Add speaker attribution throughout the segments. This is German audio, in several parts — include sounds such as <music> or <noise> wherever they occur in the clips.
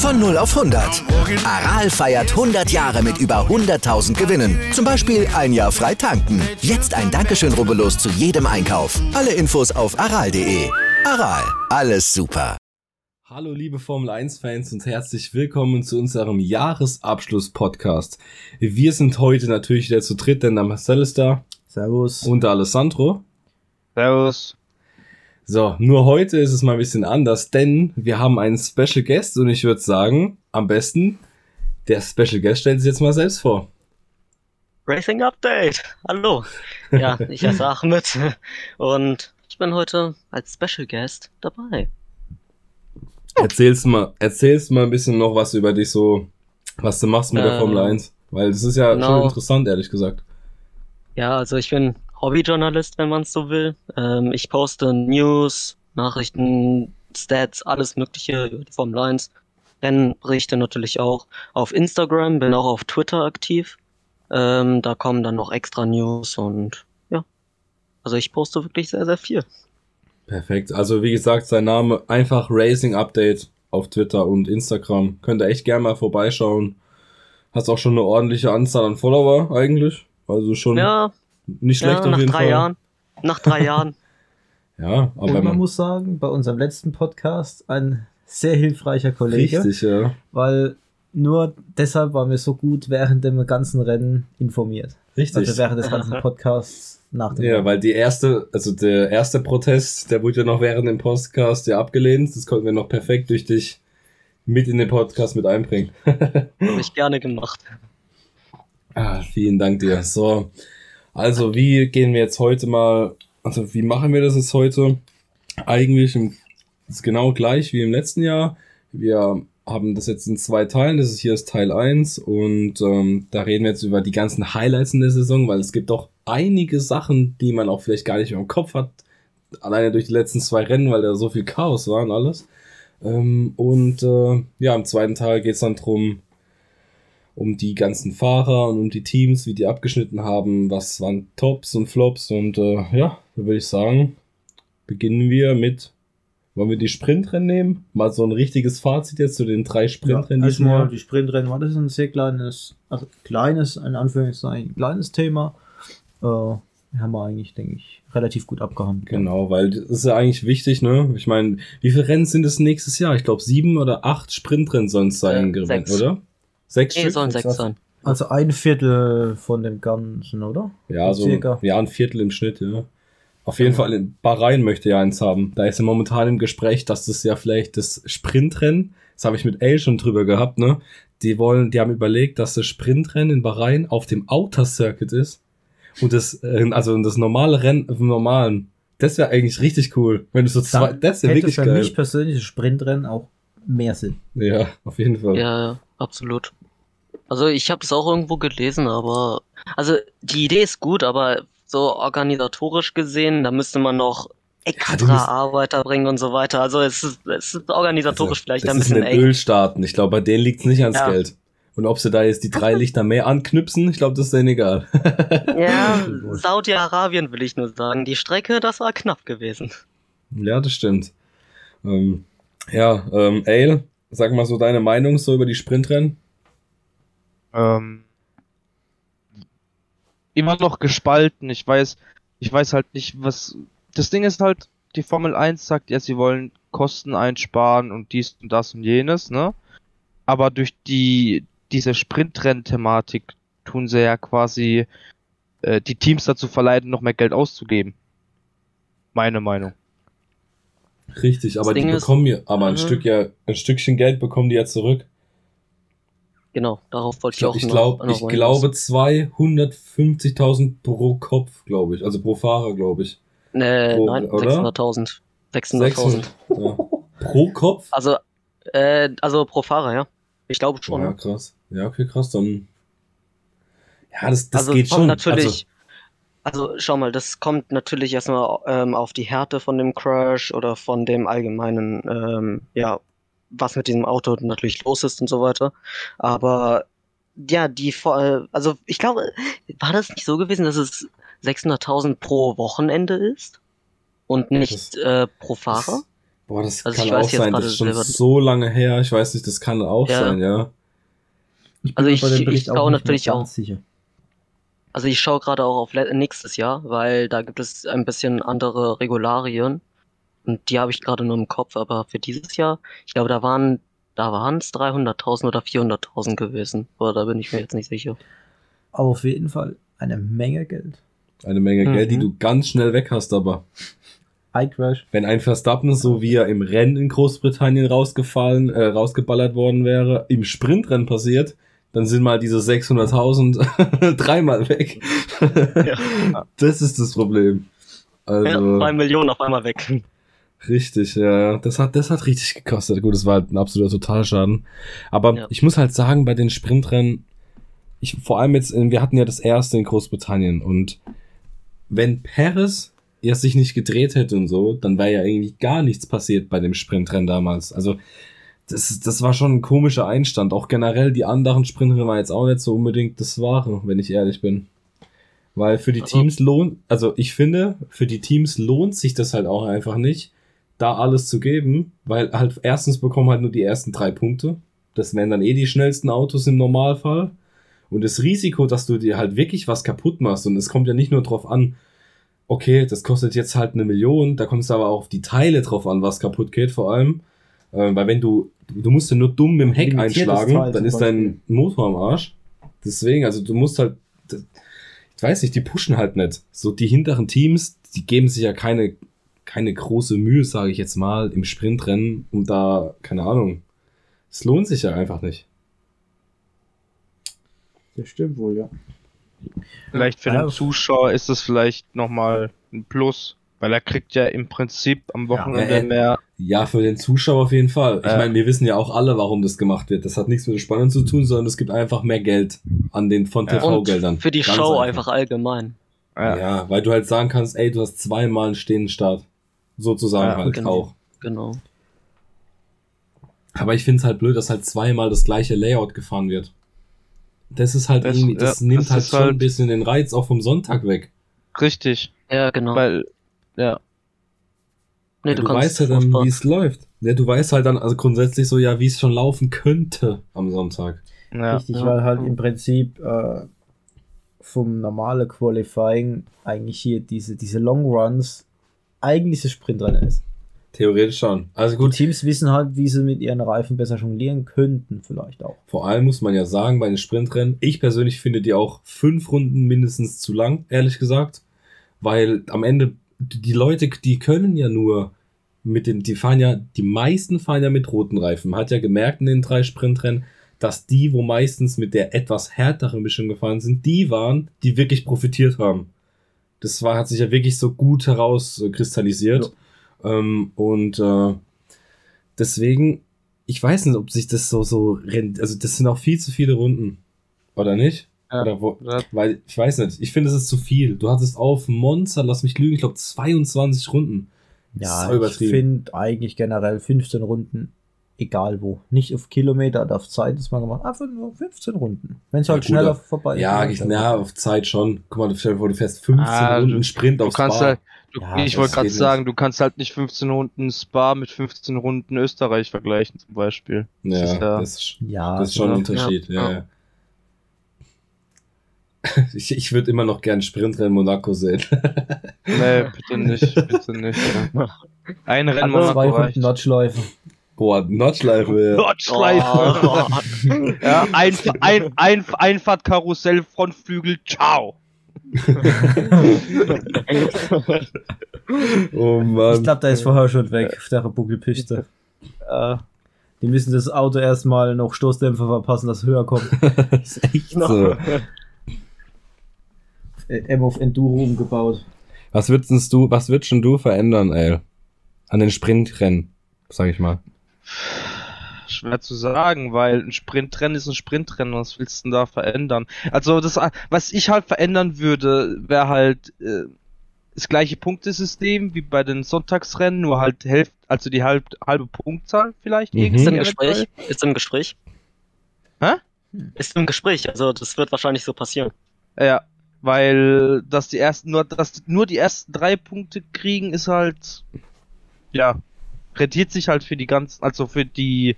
Speaker 1: Von 0 auf 100. Aral feiert 100 Jahre mit über 100.000 Gewinnen. Zum Beispiel ein Jahr frei tanken. Jetzt ein Dankeschön, rubbellos zu jedem Einkauf. Alle Infos auf aral.de. Aral, alles super.
Speaker 2: Hallo liebe Formel 1 Fans und herzlich willkommen zu unserem Jahresabschluss Podcast. Wir sind heute natürlich wieder zu dritt, denn der Marcel ist da.
Speaker 3: Servus.
Speaker 2: Und der Alessandro.
Speaker 4: Servus.
Speaker 2: So, nur heute ist es mal ein bisschen anders, denn wir haben einen Special Guest und ich würde sagen, am besten, der Special Guest stellt sich jetzt mal selbst vor.
Speaker 4: Racing Update. Hallo. Ja, <laughs> ich heiße Ahmed und ich bin heute als Special Guest dabei.
Speaker 2: Erzählst mal, erzählst mal ein bisschen noch was über dich so, was du machst mit der Formel
Speaker 4: Ähm,
Speaker 2: 1, weil das ist ja schon
Speaker 4: genau.
Speaker 2: interessant, ehrlich gesagt.
Speaker 4: Ja, also ich bin Hobbyjournalist, wenn man es so will. Ähm, ich poste News, Nachrichten, Stats, alles Mögliche über die Formel 1. Rennberichte natürlich auch auf Instagram, bin auch auf Twitter aktiv. Ähm, da kommen dann noch extra News und ja. Also ich poste wirklich sehr, sehr viel.
Speaker 2: Perfekt. Also wie gesagt, sein Name einfach Racing Update auf Twitter und Instagram. Könnt ihr echt gerne mal vorbeischauen. Hast auch schon eine ordentliche Anzahl an Follower eigentlich. Also schon
Speaker 4: Ja,
Speaker 2: nicht schlecht
Speaker 4: ja
Speaker 2: auf
Speaker 4: nach
Speaker 2: jeden
Speaker 4: drei
Speaker 2: Fall.
Speaker 4: Nach Nach drei <laughs> Jahren.
Speaker 2: Ja, aber
Speaker 3: Und man
Speaker 2: man
Speaker 3: muss sagen, bei unserem letzten Podcast ein sehr hilfreicher Kollege,
Speaker 2: richtig, ja.
Speaker 3: weil nur deshalb waren wir so gut während dem ganzen Rennen informiert.
Speaker 2: Richtig.
Speaker 3: Also während des ganzen <laughs> Podcasts nach dem
Speaker 2: ja,
Speaker 3: Rennen.
Speaker 2: weil die erste, also der erste Protest, der wurde ja noch während dem Podcast ja abgelehnt. Das konnten wir noch perfekt durch dich mit in den Podcast mit einbringen. <laughs>
Speaker 4: Habe ich gerne gemacht.
Speaker 2: Ah, vielen Dank dir. So, also wie gehen wir jetzt heute mal, also wie machen wir das jetzt heute? Eigentlich im, ist genau gleich wie im letzten Jahr. Wir haben das jetzt in zwei Teilen. Das ist hier ist Teil 1 und ähm, da reden wir jetzt über die ganzen Highlights in der Saison, weil es gibt doch einige Sachen, die man auch vielleicht gar nicht mehr im Kopf hat. Alleine durch die letzten zwei Rennen, weil da so viel Chaos war und alles. Ähm, und äh, ja, im zweiten Teil geht es dann drum, um die ganzen Fahrer und um die Teams, wie die abgeschnitten haben, was waren Tops und Flops und äh, ja, da würde ich sagen, beginnen wir mit, wollen wir die Sprintrennen nehmen? Mal so ein richtiges Fazit jetzt zu den drei Sprintrennen
Speaker 3: ja, erstmal die Sprintrennen war das ein sehr kleines, also kleines, in Anführungszeichen, kleines Thema. Äh, haben wir eigentlich, denke ich, relativ gut abgehandelt.
Speaker 2: Genau, weil das ist ja eigentlich wichtig, ne? Ich meine, wie viele Rennen sind es nächstes Jahr? Ich glaube, sieben oder acht Sprintrennen sollen es sein,
Speaker 4: Äh, sechs.
Speaker 2: oder? Sechs
Speaker 4: Nee,
Speaker 2: Stück?
Speaker 4: sollen
Speaker 3: Sechs
Speaker 4: sein.
Speaker 3: Also ein Viertel von dem Ganzen, oder?
Speaker 2: Ja, so
Speaker 3: Circa.
Speaker 2: ja, ein Viertel im Schnitt, ja. Auf jeden Fall, in Bahrain möchte ja eins haben. Da ist ja momentan im Gespräch, dass das ja vielleicht das Sprintrennen, das habe ich mit Ale schon drüber gehabt, ne? Die wollen, die haben überlegt, dass das Sprintrennen in Bahrain auf dem Outer Circuit ist. Und das, äh, also das normale Rennen im normalen. Das wäre eigentlich richtig cool. Wenn du so zwei,
Speaker 3: Dann
Speaker 2: das wäre wirklich
Speaker 3: für
Speaker 2: geil.
Speaker 3: mich persönlich das Sprintrennen auch mehr Sinn.
Speaker 2: Ja, auf jeden Fall.
Speaker 4: Ja, absolut. Also ich habe das auch irgendwo gelesen, aber also die Idee ist gut, aber so organisatorisch gesehen, da müsste man noch extra
Speaker 2: musst-
Speaker 4: Arbeiter bringen und so weiter. Also es ist, es ist organisatorisch
Speaker 2: Also,
Speaker 4: vielleicht
Speaker 2: das
Speaker 4: ein bisschen eng.
Speaker 2: Ölstaaten. Ich glaube, bei denen liegt es nicht ans
Speaker 4: Ja.
Speaker 2: Geld. Und ob sie da jetzt die drei <laughs> Lichter mehr anknüpsen, ich glaube, das ist denen egal.
Speaker 4: Ja, <laughs> Saudi-Arabien will ich nur sagen. Die Strecke, das war knapp gewesen.
Speaker 2: Ja, das stimmt. Ähm, ja, ähm, Ale, sag mal so deine Meinung so über die Sprintrennen.
Speaker 5: Ähm, immer noch gespalten. Ich weiß, ich weiß halt nicht, was. Das Ding ist halt, die Formel 1 sagt ja, sie wollen Kosten einsparen und dies und das und jenes, ne? Aber durch die diese Sprintrennen-Thematik tun sie ja quasi äh, die Teams dazu verleiten, noch mehr Geld auszugeben. Meine Meinung.
Speaker 2: Richtig, aber die
Speaker 4: Ding ist-
Speaker 2: bekommen ja, aber ein
Speaker 4: Mhm.
Speaker 2: Stück ja, ein Stückchen Geld bekommen die ja zurück.
Speaker 4: Genau, darauf wollte
Speaker 2: Ich
Speaker 4: ich auch
Speaker 2: ich,
Speaker 4: noch-
Speaker 2: glaub,
Speaker 4: noch
Speaker 2: ich glaube
Speaker 4: hinaus.
Speaker 2: 250.000 pro Kopf, glaube ich. Also pro Fahrer, glaube ich.
Speaker 4: Nee,
Speaker 2: pro-
Speaker 4: nein,
Speaker 2: oder?
Speaker 4: 600.000. 600.000.
Speaker 2: Ja. Pro Kopf?
Speaker 4: Also, äh, also pro Fahrer, ja. Ich glaube schon.
Speaker 2: Ja,
Speaker 4: ne?
Speaker 2: krass. Ja, okay, krass, dann. Ja, das, das
Speaker 4: also
Speaker 2: geht schon.
Speaker 4: natürlich. Also, schau mal, das kommt natürlich erstmal ähm, auf die Härte von dem Crash oder von dem allgemeinen, ähm, ja, was mit diesem Auto natürlich los ist und so weiter. Aber ja, die, vor- also ich glaube, war das nicht so gewesen, dass es 600.000 pro Wochenende ist und nicht
Speaker 2: Das-
Speaker 4: äh, pro Fahrer?
Speaker 2: das, boah, das
Speaker 4: Also
Speaker 2: kann
Speaker 4: ich weiß
Speaker 2: auch
Speaker 4: jetzt
Speaker 2: sein. Das ist schon
Speaker 4: selber-
Speaker 2: so lange her. Ich weiß nicht, das kann auch
Speaker 4: Ja.
Speaker 2: sein, ja.
Speaker 3: Ich
Speaker 4: Also
Speaker 3: mir
Speaker 4: ich- ich schaue
Speaker 3: mehr
Speaker 4: natürlich
Speaker 3: ganz
Speaker 4: auch.
Speaker 3: Sicher.
Speaker 4: Also ich schaue gerade auch auf nächstes Jahr, weil da gibt es ein bisschen andere Regularien und die habe ich gerade nur im Kopf, aber für dieses Jahr, ich glaube, da waren da waren es 300.000 oder 400.000 gewesen, aber da bin ich mir jetzt nicht sicher.
Speaker 3: Aber auf jeden Fall eine Menge Geld.
Speaker 2: Eine Menge Geld, die
Speaker 4: Mhm.
Speaker 2: du ganz schnell weg hast, aber.
Speaker 3: iCrash.
Speaker 2: Wenn ein Verstappen, so wie er im Rennen in Großbritannien rausgefallen, äh, rausgeballert worden wäre, im Sprintrennen passiert, dann sind mal diese 600.000 <laughs> dreimal weg. <laughs> Das ist das Problem. Also,
Speaker 4: Ja, zwei Millionen auf einmal weg.
Speaker 2: Richtig, ja. Das hat, das hat richtig gekostet. Gut, das war halt ein absoluter Totalschaden. Aber
Speaker 4: Ja.
Speaker 2: ich muss halt sagen, bei den Sprintrennen, ich, vor allem jetzt, in- wir hatten ja das erste in Großbritannien und wenn Perez ja sich nicht gedreht hätte und so, dann wäre ja irgendwie gar nichts passiert bei dem Sprintrennen damals. Also das, das war schon ein komischer Einstand. Auch generell die anderen Sprintrennen waren jetzt auch nicht so unbedingt das Wahre, wenn ich ehrlich bin. Weil für die Teams lohnt, also ich finde, für die Teams lohnt sich das halt auch einfach nicht, da alles zu geben, weil halt erstens bekommen halt nur die ersten drei Punkte. Das wären dann eh die schnellsten Autos im Normalfall. Und das Risiko, dass du dir halt wirklich was kaputt machst, und es kommt ja nicht nur drauf an, okay, das kostet jetzt halt eine Million, da kommt es aber auch auf die Teile drauf an, was kaputt geht vor allem. Ähm, weil wenn du, du musst ja nur dumm mit dem Heck einschlagen,
Speaker 3: Teil
Speaker 2: dann ist dein Motor am Arsch. Deswegen, also du musst halt, ich weiß nicht, die pushen halt nicht. So die hinteren Teams, die geben sich ja keine, keine große Mühe, sage ich jetzt mal, im Sprintrennen, um da, keine Ahnung. Es lohnt sich ja einfach nicht.
Speaker 3: Das stimmt wohl, ja.
Speaker 5: Vielleicht für
Speaker 3: Ja.
Speaker 5: den Zuschauer ist es vielleicht nochmal ein Plus, weil er kriegt ja im Prinzip am Wochenende
Speaker 2: äh,
Speaker 5: mehr.
Speaker 2: Ja, für den Zuschauer auf jeden Fall. Ich
Speaker 5: Ja.
Speaker 2: meine, wir wissen ja auch alle, warum das gemacht wird. Das hat nichts mit der Spannung zu tun, sondern es gibt einfach mehr Geld an den von
Speaker 5: Ja.
Speaker 2: TV-Geldern.
Speaker 4: Für die
Speaker 2: Ganz
Speaker 4: Show einfach allgemein.
Speaker 2: Ja.
Speaker 5: Ja.
Speaker 2: weil du halt sagen kannst, ey, du hast zweimal einen stehenden Start. Sozusagen
Speaker 5: Ja,
Speaker 2: halt
Speaker 4: genau.
Speaker 2: auch.
Speaker 4: Genau.
Speaker 2: Aber ich finde es halt blöd, dass halt zweimal das gleiche Layout gefahren wird. Das ist halt
Speaker 5: Das-
Speaker 2: irgendwie, das
Speaker 5: ja,
Speaker 2: nimmt
Speaker 5: das
Speaker 2: halt schon ein
Speaker 5: halt-
Speaker 2: bisschen den Reiz auch vom Sonntag weg.
Speaker 5: Richtig.
Speaker 4: Ja, genau.
Speaker 5: Weil, ja.
Speaker 4: nee,
Speaker 2: Ja, du weißt halt dann, wie es läuft. Ja, du weißt halt dann also grundsätzlich so, ja, wie es schon laufen könnte am Sonntag.
Speaker 5: ja.
Speaker 3: Richtig,
Speaker 4: Ja.
Speaker 3: weil halt im Prinzip äh, vom normalen Qualifying eigentlich hier diese, diese Long Runs eigentlich das Sprintrennen ist.
Speaker 2: Theoretisch schon. Also
Speaker 3: Gut,
Speaker 2: gut,
Speaker 3: Teams wissen halt, wie sie mit ihren Reifen besser jonglieren könnten, vielleicht auch.
Speaker 2: vor allem muss man ja sagen, bei den Sprintrennen, ich persönlich finde die auch fünf Runden mindestens zu lang, ehrlich gesagt. Weil am Ende, die Leute, die können ja nur mit den, die fahren ja, die meisten fahren ja mit roten Reifen. Man hat ja gemerkt in den drei Sprintrennen, dass die, wo meistens mit der etwas härteren Mischung gefahren sind, die waren, die wirklich profitiert haben. Das war, hat sich ja wirklich so gut herauskristallisiert. Ähm, und äh, deswegen, ich weiß nicht, ob sich das so, so rennt. Also, das sind auch viel zu viele Runden. Oder nicht?
Speaker 5: Ja.
Speaker 2: Oder wo,
Speaker 5: Ja.
Speaker 2: weil, ich weiß nicht, ich finde, es ist zu viel. Du hattest auf Monster, lass mich lügen, ich glaube 22 Runden.
Speaker 3: Ja, ich finde eigentlich generell 15 Runden, egal wo. Nicht auf Kilometer oder auf Zeit ist man gemacht, einfach nur 15 Runden. Wenn es
Speaker 2: Ja,
Speaker 3: halt
Speaker 2: gut,
Speaker 3: schneller
Speaker 2: aber-
Speaker 3: vorbei
Speaker 2: Ja,
Speaker 3: ist. dann-
Speaker 2: na, auf Zeit schon. Guck mal, stell dir vor, du fährst 15
Speaker 5: Ah,
Speaker 2: Runden Sprint
Speaker 5: Du
Speaker 2: aufs
Speaker 5: kannst
Speaker 2: Bar.
Speaker 5: halt, du,
Speaker 3: Ja,
Speaker 5: ich wollte gerade
Speaker 2: geht
Speaker 5: sagen, du kannst halt nicht 15 Runden Spa mit 15 Runden Österreich vergleichen, zum Beispiel.
Speaker 2: ja,
Speaker 5: das ist ja-
Speaker 2: das ist,
Speaker 3: Ja,
Speaker 2: das ist schon ein
Speaker 5: ja.
Speaker 2: Unterschied. Ja.
Speaker 4: Ja.
Speaker 2: Ja. <laughs> Ich, ich würde immer noch gern Sprintrennen Monaco sehen.
Speaker 5: Nee, <laughs> bitte nicht, bitte nicht. Ja. <laughs> Ein Rennen
Speaker 3: also zwei
Speaker 5: Monaco
Speaker 3: Runden
Speaker 5: reicht.
Speaker 3: Notchschleife.
Speaker 2: Boah, Notchleife. Ja.
Speaker 5: Nordschleife.
Speaker 4: Oh. <laughs>
Speaker 5: Ja, ein, ein, ein, Einfahrtkarussell, Frontflügel, ciao. <laughs>
Speaker 2: Oh
Speaker 3: Ich
Speaker 2: Mann.
Speaker 3: glaube, da ist vorher schon weg auf der Buckelpiste. Äh, die müssen das Auto erstmal noch Stoßdämpfer verpassen, dass es höher kommt. <laughs>
Speaker 2: Das ist echt so.
Speaker 3: Äh, M auf Enduro umgebaut.
Speaker 2: Was würdest du, was würdest denn du verändern, ey? An den Sprintrennen, sag ich mal.
Speaker 5: Schwer zu sagen, weil ein Sprintrennen ist ein Sprintrennen. Was willst du denn da verändern? Also das, was ich halt verändern würde, wäre halt äh, das gleiche Punktesystem wie bei den Sonntagsrennen, nur halt Hälfte, also die halb, halbe Punktzahl vielleicht.
Speaker 2: Mhm.
Speaker 4: Ist im. Gespräch? Ist im Gespräch?
Speaker 5: Hä?
Speaker 4: Ist im Gespräch, also das wird wahrscheinlich so passieren.
Speaker 5: Ja, weil dass die ersten nur dass nur die ersten drei Punkte kriegen ist halt ja rentiert sich halt für die ganzen also für die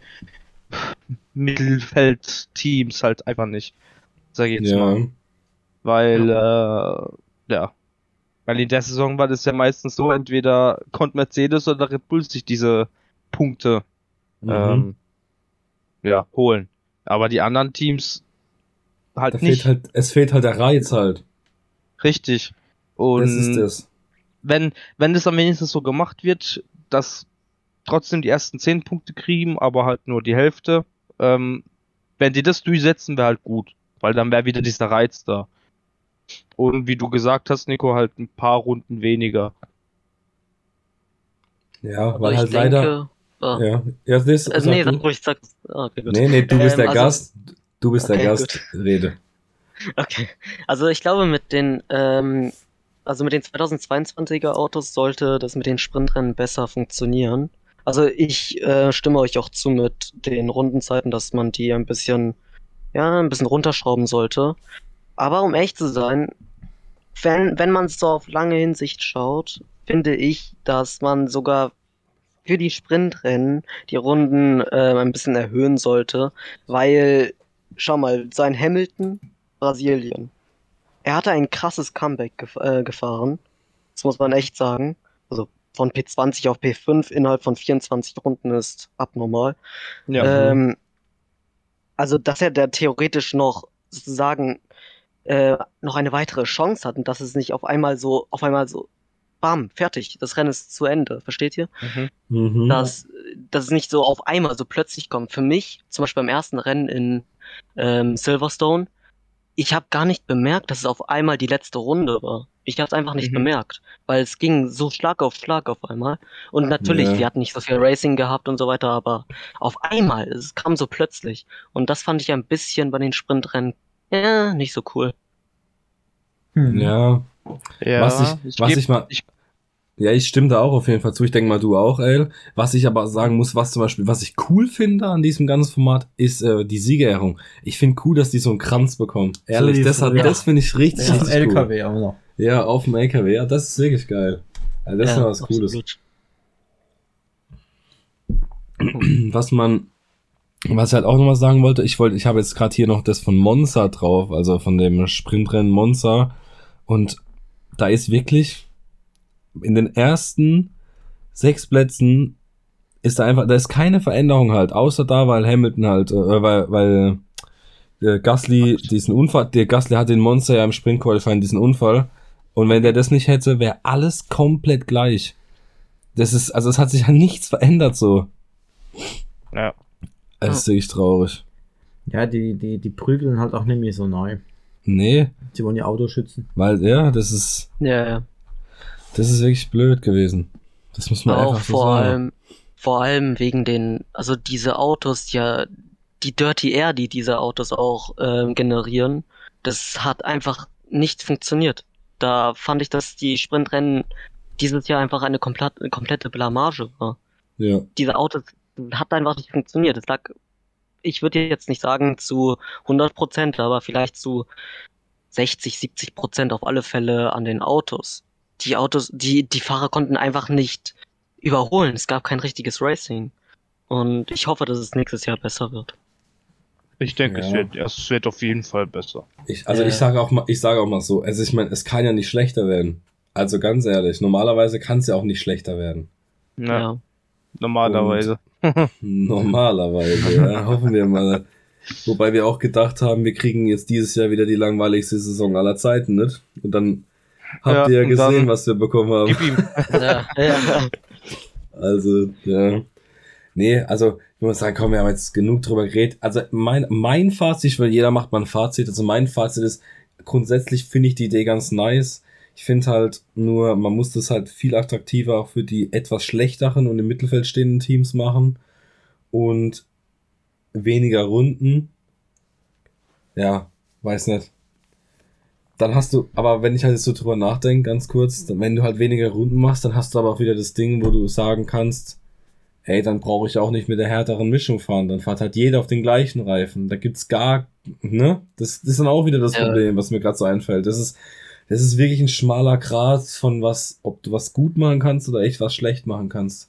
Speaker 5: Mittelfeldteams halt einfach nicht. Sag ich jetzt
Speaker 2: Ja.
Speaker 5: mal, weil äh, ja weil in der Saison war das ja meistens so entweder konnte Mercedes oder Red Bull sich diese Punkte
Speaker 2: Mhm.
Speaker 5: ähm, ja holen. Aber die anderen Teams halt
Speaker 2: da
Speaker 5: nicht.
Speaker 2: fehlt halt, es fehlt halt der Reiz halt.
Speaker 5: Richtig. Und
Speaker 2: Das ist das.
Speaker 5: wenn, wenn das am wenigsten so gemacht wird, dass trotzdem die ersten 10 Punkte kriegen, aber halt nur die Hälfte, ähm, wenn die das durchsetzen, wäre halt gut. Weil dann wäre wieder dieser Reiz da. Und wie du gesagt hast, Nico, halt ein paar Runden weniger.
Speaker 2: Ja,
Speaker 4: Aber
Speaker 2: weil
Speaker 4: ich
Speaker 2: halt
Speaker 4: denke,
Speaker 2: leider.
Speaker 4: ah,
Speaker 2: Ja, ja das
Speaker 4: also nee,
Speaker 2: du.
Speaker 4: sag ruhig, sag, ah, okay, gut.
Speaker 2: Nee, nee, du bist
Speaker 4: Ähm,
Speaker 2: der
Speaker 4: also-
Speaker 2: Gast. Du bist der
Speaker 4: Okay,
Speaker 2: Gast. Rede. <laughs>
Speaker 4: Okay. Also ich glaube, mit den, ähm, also mit den 2022er Autos sollte das mit den Sprintrennen besser funktionieren. Also ich äh, stimme euch auch zu mit den Rundenzeiten, dass man die ein bisschen, ja, ein bisschen runterschrauben sollte. Aber um ehrlich zu sein, wenn, wenn man es so auf lange Hinsicht schaut, finde ich, dass man sogar für die Sprintrennen die Runden äh, ein bisschen erhöhen sollte, weil, schau mal, sein Hamilton, Brasilien. Er hatte ein krasses Comeback gef äh, gefahren. Das muss man echt sagen. Also von P20 auf P5 innerhalb von 24 Runden ist abnormal.
Speaker 5: Ja.
Speaker 4: Ähm, also, dass er da theoretisch noch sozusagen äh, noch eine weitere Chance hat und dass es nicht auf einmal so, auf einmal so, bam, fertig, das Rennen ist zu Ende, versteht ihr?
Speaker 5: mhm.
Speaker 2: Mhm.
Speaker 4: dass, dass es nicht so auf einmal so plötzlich kommt. Für mich, zum Beispiel beim ersten Rennen in ähm, Silverstone, ich habe gar nicht bemerkt, dass es auf einmal die letzte Runde war. Ich habe es einfach nicht
Speaker 5: Mhm.
Speaker 4: bemerkt, weil es ging so Schlag auf Schlag auf einmal. Und natürlich,
Speaker 2: Ja.
Speaker 4: wir hatten nicht so viel Racing gehabt und so weiter, aber auf einmal, es kam so plötzlich. Und das fand ich ein bisschen bei den Sprintrennen, ja, nicht so cool.
Speaker 3: Hm.
Speaker 2: Ja,
Speaker 5: ja,
Speaker 2: was ich, was
Speaker 5: geb-
Speaker 2: ich mal.
Speaker 5: ich-
Speaker 2: ja, ich stimme da auch auf jeden Fall zu. Ich denke mal, du auch, El. Was ich aber sagen muss, was zum Beispiel, was ich cool finde an diesem ganzen Format, ist äh, die Siegerehrung. Ich finde cool, dass die so einen Kranz bekommen. Ehrlich,
Speaker 3: wie
Speaker 2: das, hat,
Speaker 3: früher.
Speaker 2: das finde ich richtig,
Speaker 3: Ja,
Speaker 2: richtig cool.
Speaker 3: LKW auch noch.
Speaker 2: Ja, auf dem LKW. Ja, das ist wirklich geil. Also das ist
Speaker 4: ja,
Speaker 2: mal was Cooles.
Speaker 4: absolut. <clears throat>
Speaker 2: was man, was ich halt auch noch mal sagen wollte, ich wollte, ich habe jetzt gerade hier noch das von Monza drauf, also von dem Sprintrennen Monza und da ist wirklich in den ersten sechs Plätzen ist da einfach, da ist keine Veränderung halt, außer da, weil Hamilton halt, äh, weil, weil der Gasly diesen Unfall, der Gasly hat den Monster ja im Sprint Qualifying diesen Unfall und wenn der das nicht hätte, wäre alles komplett gleich. Das ist, also es hat sich ja nichts verändert so.
Speaker 5: Ja.
Speaker 2: Es ist wirklich traurig.
Speaker 3: Ja, die, die, die prügeln halt auch nicht mehr so neu.
Speaker 2: Nee,
Speaker 3: Sie wollen ihr Auto schützen.
Speaker 2: weil, ja, das ist,
Speaker 4: Ja, ja.
Speaker 2: das ist wirklich blöd gewesen. Das muss man
Speaker 4: auch
Speaker 2: einfach so
Speaker 4: vor
Speaker 2: sagen.
Speaker 4: allem, vor allem wegen den, also diese Autos, ja, die Dirty Air, die diese Autos auch ähm, generieren, das hat einfach nicht funktioniert. Da fand ich, dass die Sprintrennen dieses Jahr einfach eine komplett, komplette Blamage war.
Speaker 2: Ja.
Speaker 4: Diese Autos hat einfach nicht funktioniert. Es lag, ich würde jetzt nicht sagen zu 100 Prozent, aber vielleicht zu 60, 70 Prozent auf alle Fälle an den Autos. Die Autos, die, die Fahrer konnten einfach nicht überholen. Es gab kein richtiges Racing. Und ich hoffe, dass es nächstes Jahr besser wird.
Speaker 5: Ich denke,
Speaker 2: Ja.
Speaker 5: es, wird, es wird auf jeden Fall besser.
Speaker 2: Ich, also
Speaker 3: Ja.
Speaker 2: ich sage auch mal, ich sage auch mal so, also ich meine, es kann ja nicht schlechter werden. Also ganz ehrlich, normalerweise kann es ja auch nicht schlechter werden.
Speaker 5: Ja,
Speaker 4: Ja.
Speaker 5: normalerweise.
Speaker 2: Normalerweise, ja, <laughs> hoffen wir mal. Wobei wir auch gedacht haben, wir kriegen jetzt dieses Jahr wieder die langweiligste Saison aller Zeiten, nicht? Und dann habt
Speaker 5: Ja,
Speaker 2: ihr ja
Speaker 5: und
Speaker 2: gesehen, was wir bekommen haben.
Speaker 5: Gib ihm.
Speaker 4: ja, ja.
Speaker 2: Also, ja. Nee, also, ich muss sagen, komm, wir haben jetzt genug drüber geredet. Also, mein, mein Fazit, weil jeder macht mal ein Fazit, also mein Fazit ist, grundsätzlich finde ich die Idee ganz nice. Ich finde halt nur, man muss das halt viel attraktiver auch für die etwas schlechteren und im Mittelfeld stehenden Teams machen. Und weniger Runden. Ja, weiß nicht. Dann hast du, aber wenn ich halt jetzt so drüber nachdenke, ganz kurz, wenn du halt weniger Runden machst, dann hast du aber auch wieder das Ding, wo du sagen kannst, ey, dann brauche ich auch nicht mit der härteren Mischung fahren. Dann fährt halt jeder auf den gleichen Reifen. Da gibt's gar, ne? Das, das ist dann auch wieder das
Speaker 4: Ja.
Speaker 2: Problem, was mir gerade so einfällt. Das ist, das ist wirklich ein schmaler Grat von was, ob du was gut machen kannst oder echt was schlecht machen kannst.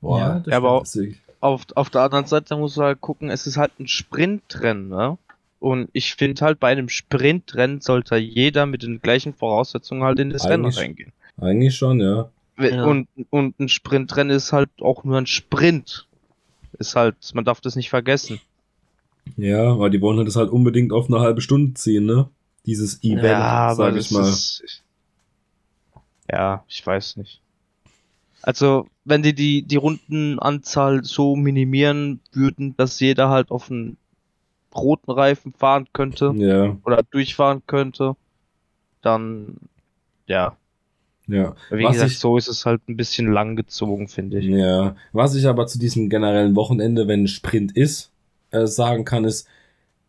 Speaker 2: Boah,
Speaker 3: Ja, das
Speaker 5: Ja, aber
Speaker 2: ist wirklich-
Speaker 5: auf, auf der anderen Seite musst du halt gucken, es ist halt ein Sprintrennen, ne? Und ich finde halt, bei einem Sprintrennen sollte jeder mit den gleichen Voraussetzungen halt in das Rennen reingehen.
Speaker 2: eigentlich schon, ja.
Speaker 4: Ja.
Speaker 5: Und, und ein Sprintrennen ist halt auch nur ein Sprint. Ist halt, man darf das nicht vergessen.
Speaker 2: Ja, aber die wollen halt das halt unbedingt auf eine halbe Stunde ziehen, ne? Dieses Event, sag ich mal.
Speaker 5: ist. Ja, ich weiß nicht. Also, wenn die, die die Rundenanzahl so minimieren würden, dass jeder halt auf einen roten Reifen fahren könnte
Speaker 2: Ja,
Speaker 5: oder durchfahren könnte, dann ja.
Speaker 2: Ja.
Speaker 5: Wie
Speaker 2: Was
Speaker 5: gesagt,
Speaker 2: ich-
Speaker 5: so ist es halt ein bisschen lang gezogen, finde ich.
Speaker 2: Ja, was ich aber zu diesem generellen Wochenende, wenn ein Sprint ist, äh, sagen kann, ist,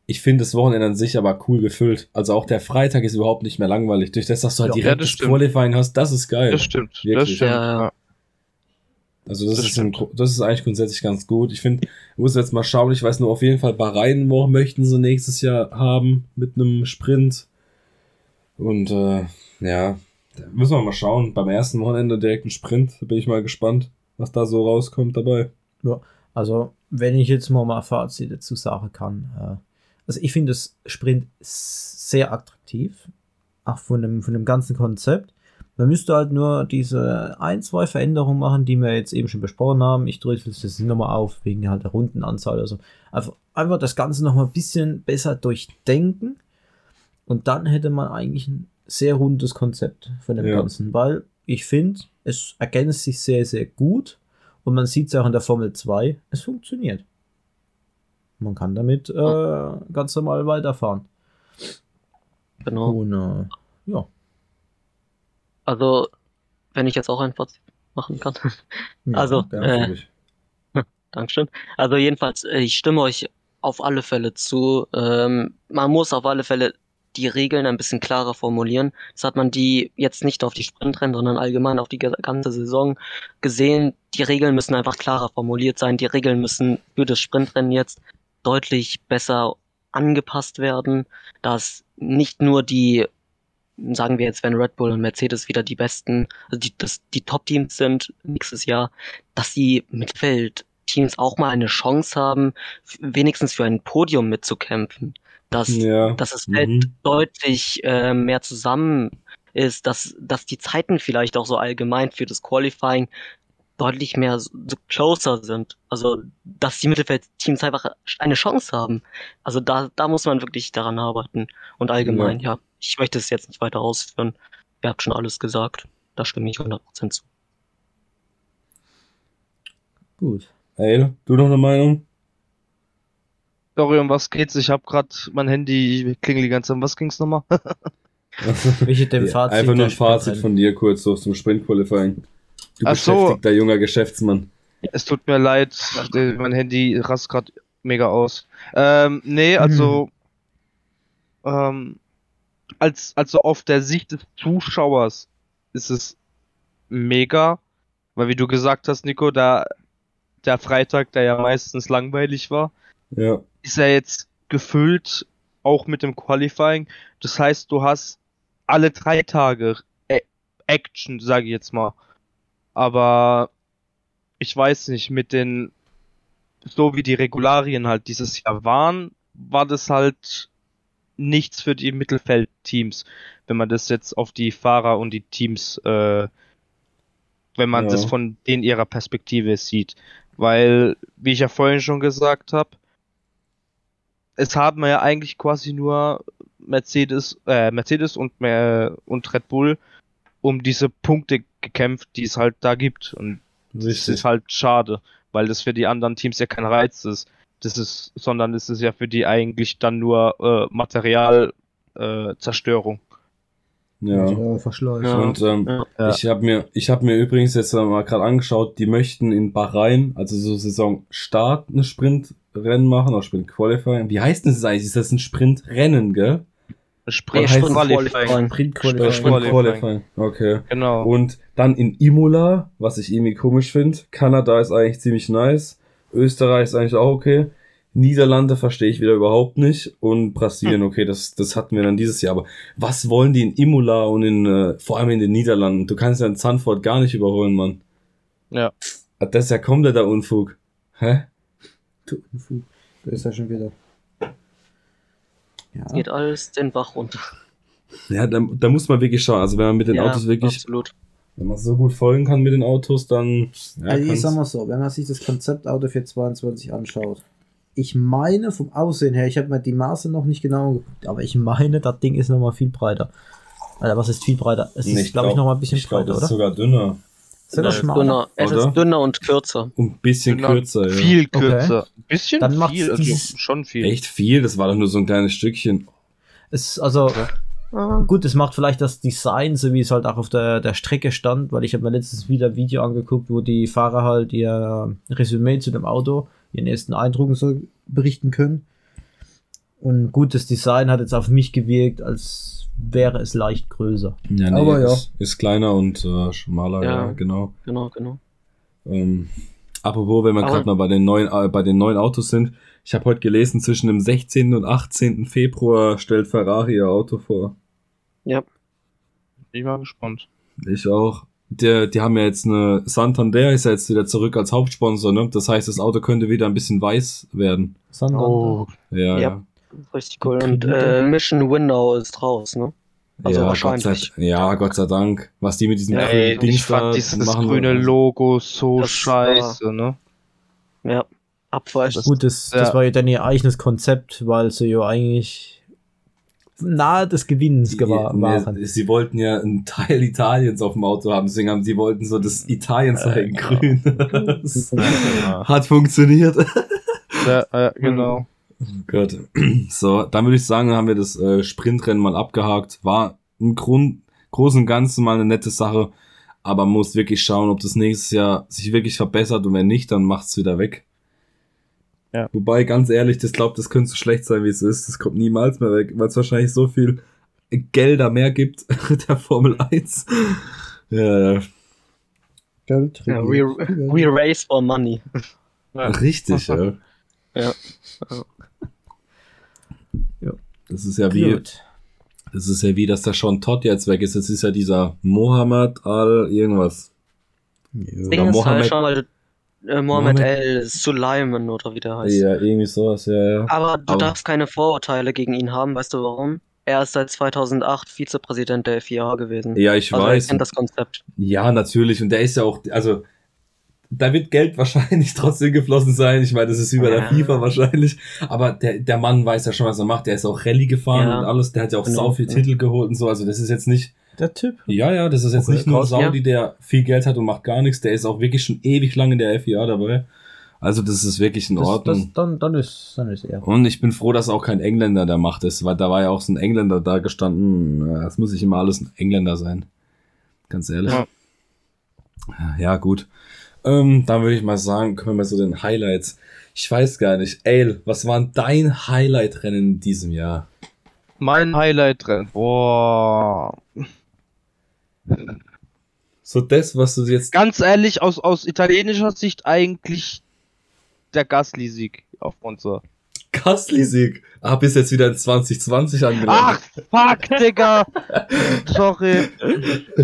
Speaker 2: ich finde das Wochenende an sich aber cool gefüllt. Also auch der Freitag ist überhaupt nicht mehr langweilig. Durch das, dass du halt
Speaker 3: Ja,
Speaker 2: direkt
Speaker 5: das
Speaker 2: das. Qualifying hast, das ist geil.
Speaker 5: Das stimmt, das
Speaker 2: Wirklich.
Speaker 5: stimmt.
Speaker 4: Ja, ja.
Speaker 5: ja.
Speaker 2: Also das,
Speaker 5: Das
Speaker 2: ist. Gro- das ist eigentlich grundsätzlich ganz gut. Ich finde, ich muss jetzt mal schauen, ich weiß nur auf jeden Fall, Bahrain wo möchten sie nächstes Jahr haben mit einem Sprint. Und äh, ja, müssen wir mal schauen. Beim ersten Wochenende direkt ein Sprint, bin ich mal gespannt, was da so rauskommt dabei.
Speaker 3: Also, wenn ich jetzt mal mal Fazit dazu sagen kann. Äh, also, ich finde das Sprint sehr attraktiv. Auch von dem, von dem ganzen Konzept. Man müsste halt nur diese ein, zwei Veränderungen machen, die wir jetzt eben schon besprochen haben. Ich drücke das nochmal auf, wegen halt der Rundenanzahl. Also einfach, einfach das Ganze nochmal ein bisschen besser durchdenken. Und dann hätte man eigentlich ein sehr rundes Konzept von dem
Speaker 2: Ja.
Speaker 3: Ganzen. Weil ich finde, es ergänzt sich sehr, sehr gut. Und man sieht es auch in der Formel 2, es funktioniert. Man kann damit äh, ganz normal weiterfahren.
Speaker 4: Genau.
Speaker 3: Und äh, ja.
Speaker 4: Also, wenn ich jetzt auch ein Fazit machen kann.
Speaker 3: ja
Speaker 4: Also, äh. <laughs> Dankeschön. Also jedenfalls, äh, ich stimme euch auf alle Fälle zu. Ähm, man muss auf alle Fälle die Regeln ein bisschen klarer formulieren. Das hat man die jetzt nicht auf die Sprintrennen, sondern allgemein auf die ganze Saison gesehen. Die Regeln müssen einfach klarer formuliert sein. Die Regeln müssen für das Sprintrennen jetzt deutlich besser angepasst werden, dass nicht nur die, sagen wir jetzt, wenn Red Bull und Mercedes wieder die besten, also die, die Top-Teams sind nächstes Jahr, dass die Mittelfeldteams auch mal eine Chance haben, wenigstens für ein Podium mitzukämpfen. Dass,
Speaker 2: Ja.
Speaker 4: dass das Feld
Speaker 2: Mhm.
Speaker 4: deutlich äh, mehr zusammen ist, dass, dass die Zeiten vielleicht auch so allgemein für das Qualifying deutlich mehr so, closer sind. Also, dass die Mittelfeldteams einfach eine Chance haben. Also da, da muss man wirklich daran arbeiten. Und allgemein, ja. Ich möchte es jetzt nicht weiter ausführen. Ihr habt schon alles gesagt. Da stimme ich 100% zu.
Speaker 3: Gut.
Speaker 2: Hey, du noch eine Meinung?
Speaker 5: Sorry, um was geht's? Ich hab grad mein Handy klingelt die ganze Zeit. Um Was ging's nochmal? <laughs>
Speaker 3: Welche dem
Speaker 2: Ja,
Speaker 3: Fazit
Speaker 2: Einfach nur ein Fazit von dir kurz so zum Sprint-Qualifying. Du
Speaker 5: Ach so.
Speaker 2: beschäftigter junger Geschäftsmann.
Speaker 5: Es tut mir leid, mein Handy rast grad mega aus. Ähm, nee, also ähm, als also auf der Sicht des Zuschauers ist es mega, weil wie du gesagt hast, Nico, da der Freitag, der ja meistens langweilig war,
Speaker 2: Ja.
Speaker 5: ist ja jetzt gefüllt, auch mit dem Qualifying. Das heißt, du hast alle drei Tage Action, sage ich jetzt mal. Aber ich weiß nicht, mit den, so wie die Regularien halt dieses Jahr waren, war das halt nichts für die Mittelfeldteams, wenn man das jetzt auf die Fahrer und die Teams, äh, wenn man
Speaker 2: Ja.
Speaker 5: das von denen ihrer Perspektive sieht. Weil, wie ich ja vorhin schon gesagt habe, es haben ja eigentlich quasi nur Mercedes, äh, Mercedes und, äh, und Red Bull um diese Punkte gekämpft, die es halt da gibt. Und das
Speaker 2: Richtig.
Speaker 5: ist halt schade, weil das für die anderen Teams ja kein Reiz ist. Das ist, sondern es ist ja für die eigentlich dann nur äh, Material äh.
Speaker 2: Ja.
Speaker 3: Äh, Verschleiß.
Speaker 4: Ja.
Speaker 2: Und ähm,
Speaker 4: Ja.
Speaker 2: Ich habe mir, ich habe mir übrigens jetzt mal gerade angeschaut, die möchten in Bahrain, also so Saisonstart, eine Sprintrennen machen oder Sprint Qualifying. Wie heißt denn das eigentlich? Ist das ein Sprintrennen, gell?
Speaker 5: Sprint
Speaker 4: Sprint
Speaker 5: Qualifying.
Speaker 4: Qualifying.
Speaker 3: Print
Speaker 2: Sprint
Speaker 5: Qualifying.
Speaker 2: Qualifying. Okay.
Speaker 5: Genau.
Speaker 2: Und dann in Imola, was ich irgendwie komisch finde. Kanada ist eigentlich ziemlich nice. Österreich ist eigentlich auch okay. Niederlande verstehe ich wieder überhaupt nicht. Und Brasilien, okay, das, das hatten wir dann dieses Jahr. Aber was wollen die in Imola und in, äh, vor allem in den Niederlanden? Du kannst ja in Zandvoort gar nicht überholen, Mann.
Speaker 5: Ja.
Speaker 2: Ah, Das ist ja kompletter Unfug. Hä?
Speaker 3: Du Unfug. Da ist er schon wieder. Ja.
Speaker 4: Geht alles den Bach runter.
Speaker 2: Ja, da, da muss man wirklich schauen. Also wenn man mit den
Speaker 4: ja,
Speaker 2: Autos wirklich,
Speaker 4: Absolut.
Speaker 2: wenn man so gut folgen kann mit den Autos, dann ja,
Speaker 3: also ich sag mal so, wenn man sich das Konzeptauto für 22 anschaut, ich meine vom Aussehen her, ich habe mir die Maße noch nicht genau angeguckt, aber ich meine, das Ding ist nochmal viel breiter. Alter, was ist viel breiter? Es
Speaker 2: Nee,
Speaker 3: ist, glaube ich,
Speaker 2: glaub-
Speaker 3: nochmal ein bisschen
Speaker 2: ich glaub,
Speaker 3: breiter,
Speaker 2: das
Speaker 3: oder?
Speaker 2: ist sogar dünner.
Speaker 3: Ist
Speaker 4: Äh,
Speaker 3: schmaler?
Speaker 4: dünner. Es
Speaker 2: Oder?
Speaker 4: ist dünner und kürzer.
Speaker 2: Und ein bisschen
Speaker 5: Genau.
Speaker 2: kürzer, ja.
Speaker 5: Viel
Speaker 3: Okay.
Speaker 5: kürzer. Ein bisschen
Speaker 3: Dann
Speaker 5: viel, also
Speaker 3: dieses-
Speaker 5: schon viel.
Speaker 2: Echt viel? Das war doch nur so ein kleines Stückchen.
Speaker 3: Es, also,
Speaker 4: Ah,
Speaker 3: gut, es macht vielleicht das Design, so wie es halt auch auf der, der Strecke stand, weil ich habe mir letztens wieder ein Video angeguckt, wo die Fahrer halt ihr Resümee zu dem Auto, ihren ersten Eindrücken so berichten können. Und gut, das Design hat jetzt auf mich gewirkt, als wäre es leicht größer.
Speaker 2: Ja, nee,
Speaker 3: Aber ja.
Speaker 2: Ist, ist kleiner und äh, schmaler, ja,
Speaker 4: Ja.
Speaker 2: genau.
Speaker 4: genau, genau.
Speaker 2: Ähm, apropos, wenn wir gerade mal bei den neuen, äh, bei den neuen Autos sind, ich habe heute gelesen, zwischen dem 16. und 18. Februar stellt Ferrari ihr Auto vor.
Speaker 4: Ja.
Speaker 5: Ich war gespannt.
Speaker 2: Ich auch. Der, die haben ja jetzt eine Santander ist ja jetzt wieder zurück als Hauptsponsor, ne? Das heißt, das Auto könnte wieder ein bisschen weiß werden.
Speaker 3: Sondern
Speaker 5: Oh,
Speaker 2: Ja,
Speaker 4: Ja.
Speaker 2: ja.
Speaker 4: Richtig cool. Und äh? Mission Window ist raus, ne? Also
Speaker 2: ja,
Speaker 4: wahrscheinlich.
Speaker 2: Gott sei, ja, Gott sei Dank. Was die mit diesem
Speaker 4: Ja,
Speaker 5: ey,
Speaker 2: grünen
Speaker 5: ich fand dieses
Speaker 2: machen
Speaker 5: grüne
Speaker 2: wollen.
Speaker 5: Logo so
Speaker 4: Das
Speaker 5: scheiße, ne?
Speaker 4: Ja. Abweich.
Speaker 5: Das-
Speaker 3: gut, das, das war ja dann ihr eigenes Konzept, weil sie ja eigentlich nahe des Gewinnens gewa-
Speaker 2: Nee,
Speaker 3: waren.
Speaker 2: Sie wollten ja einen Teil Italiens auf dem Auto haben, deswegen haben sie wollten so das Italien zeigen,
Speaker 5: Äh,
Speaker 2: grün. <laughs> Das
Speaker 5: Ja,
Speaker 2: Hat funktioniert.
Speaker 5: ja, ja, genau.
Speaker 2: Gott. So, dann würde ich sagen, haben wir das äh, Sprintrennen mal abgehakt. War im Grund, Großen und Ganzen mal eine nette Sache, aber man muss wirklich schauen, ob das nächstes Jahr sich wirklich verbessert und wenn nicht, dann macht's wieder weg.
Speaker 5: Ja.
Speaker 2: Wobei, ganz ehrlich, das glaubt, das könnte so schlecht sein, wie es ist. Das kommt niemals mehr weg, weil es wahrscheinlich so viel Gelder mehr gibt, <laughs> der Formel 1. Ja, ja.
Speaker 3: Geld,
Speaker 4: Ja, we, we race for money. <laughs>
Speaker 2: richtig, ja.
Speaker 4: Ja.
Speaker 3: Ja.
Speaker 2: Das ist ja wie,
Speaker 3: Gut.
Speaker 2: das ist ja wie, dass der Sean Todd jetzt weg ist. Das ist ja dieser Mohammed Al irgendwas.
Speaker 3: Ja.
Speaker 4: Ding ist
Speaker 2: Mohammed-
Speaker 4: halt schon mal äh, Mohammed El Sulaiman oder wie der heißt.
Speaker 2: Ja, irgendwie sowas, ja, ja.
Speaker 4: Aber du
Speaker 2: Aber-
Speaker 4: darfst keine Vorurteile gegen ihn haben, weißt du warum? Er ist seit 2008 Vizepräsident der FIA gewesen.
Speaker 2: Ja, ich
Speaker 4: also er
Speaker 2: weiß.
Speaker 4: kennt das Konzept.
Speaker 2: Ja, natürlich. Und der ist ja auch, also, da wird Geld <laughs> wahrscheinlich trotzdem geflossen sein. Ich meine, das ist wie bei der
Speaker 4: Ja.
Speaker 2: FIFA wahrscheinlich. Aber der, der Mann weiß ja schon, was er macht. Der ist auch Rallye gefahren
Speaker 4: Ja.
Speaker 2: und alles. Der hat ja auch
Speaker 4: Genau,
Speaker 2: sau viel
Speaker 4: ja.
Speaker 2: Titel geholt und so. Also, das ist jetzt nicht,
Speaker 3: Der Typ.
Speaker 2: ja, ja, das ist jetzt
Speaker 3: Okay,
Speaker 2: nicht nur
Speaker 3: krass,
Speaker 2: Saudi, der viel Geld hat und macht gar nichts. Der ist auch wirklich schon ewig lang in der FIA dabei. Also, das ist wirklich in
Speaker 3: Das,
Speaker 2: Ordnung.
Speaker 3: das, dann, dann, ist, dann ist er.
Speaker 2: Und ich bin froh, dass auch kein Engländer da macht ist, weil da war ja auch so ein Engländer da gestanden. Ja, Das muss nicht immer alles ein Engländer sein. Ganz ehrlich.
Speaker 5: Ja.
Speaker 2: Ja, gut. Ähm, dann würde ich mal sagen, kommen wir mal zu den Highlights. Ich weiß gar nicht. Ey, was war denn dein Highlight-Rennen in diesem Jahr?
Speaker 5: Mein Highlight-Rennen. Boah.
Speaker 2: So das, was du jetzt.
Speaker 5: Ganz ehrlich, aus, aus italienischer Sicht eigentlich der Gasly-Sieg auf Monza.
Speaker 2: Gasly-Sieg. Ah, bist jetzt wieder in 2020 angelangt.
Speaker 5: Ach, fuck, Digga. Sorry.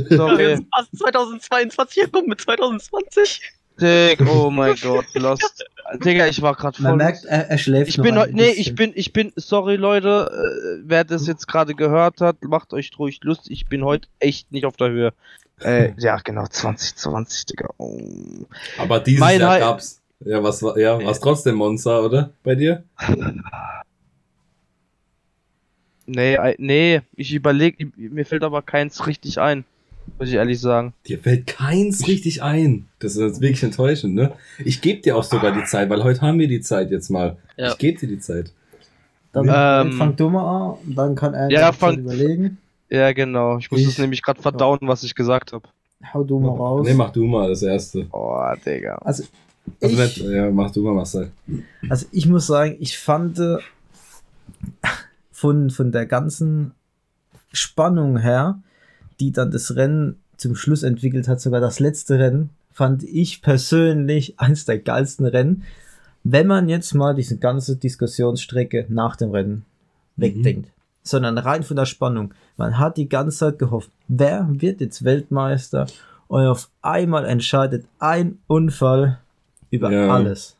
Speaker 5: Sorry.
Speaker 4: Was, 2022, hier kommt mit 2020.
Speaker 5: Dick, oh mein Gott, lost. <laughs> Digga, ich war gerade voll.
Speaker 3: Man merkt, er, er schläft
Speaker 5: ich
Speaker 3: noch
Speaker 5: bin, nee,
Speaker 3: bisschen.
Speaker 5: ich bin, ich bin, sorry Leute, äh, wer das jetzt gerade gehört hat, macht euch ruhig Lust, ich bin heute echt nicht auf der Höhe. Äh, ja, genau, 2020, Digga. Oh.
Speaker 2: Aber dieses
Speaker 5: Mein
Speaker 2: Jahr gab's. Ja, was war, ja, was trotzdem Monster, oder? Bei dir?
Speaker 5: Nee, nee, ich überlege, mir fällt aber keins richtig ein, muss ich ehrlich sagen.
Speaker 2: Dir fällt keins richtig ein. Das ist jetzt wirklich enttäuschend, ne? Ich gebe dir auch sogar die Zeit, weil heute haben wir die Zeit jetzt mal.
Speaker 4: Ja.
Speaker 2: Ich gebe dir die Zeit.
Speaker 3: Dann
Speaker 5: Ähm,
Speaker 3: fang du mal an, und dann kann er
Speaker 5: ja, fang-
Speaker 3: überlegen.
Speaker 5: Ja, genau. Ich muss
Speaker 3: Ich-
Speaker 5: es nämlich gerade verdauen, was ich gesagt habe.
Speaker 3: Hau du mal raus.
Speaker 2: Nee, mach du mal das erste.
Speaker 5: Oh, Digga.
Speaker 3: Also,
Speaker 2: Also
Speaker 3: ich,
Speaker 2: nicht, ja, mach du mal, Marcel.
Speaker 3: also ich muss sagen, ich fand äh, von, von der ganzen Spannung her, die dann das Rennen zum Schluss entwickelt hat, sogar das letzte Rennen, fand ich persönlich <laughs> eins der geilsten Rennen. Wenn man jetzt mal diese ganze Diskussionsstrecke nach dem Rennen wegdenkt, sondern rein von der Spannung. Man hat die ganze Zeit gehofft, wer wird jetzt Weltmeister? Und auf einmal entscheidet ein Unfall über
Speaker 2: Ja.
Speaker 3: alles.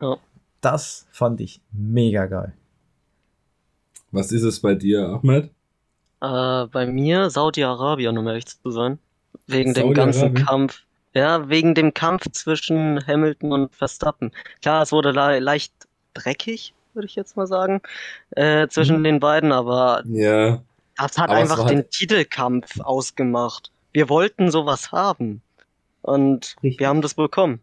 Speaker 4: Ja.
Speaker 3: Das fand ich mega geil.
Speaker 2: Was ist es bei dir, Ahmed?
Speaker 4: Äh, bei mir Saudi-Arabien, um ehrlich zu sein. Wegen dem ganzen? Kampf. Ja, wegen dem Kampf zwischen Hamilton und Verstappen. Klar, es wurde le leicht dreckig, würde ich jetzt mal sagen, äh, zwischen den beiden, aber
Speaker 2: Ja,
Speaker 4: das hat
Speaker 2: Aber
Speaker 4: einfach
Speaker 2: war halt-
Speaker 4: den Titelkampf ausgemacht. Wir wollten sowas haben. Und
Speaker 3: Richtig.
Speaker 4: wir haben das bekommen.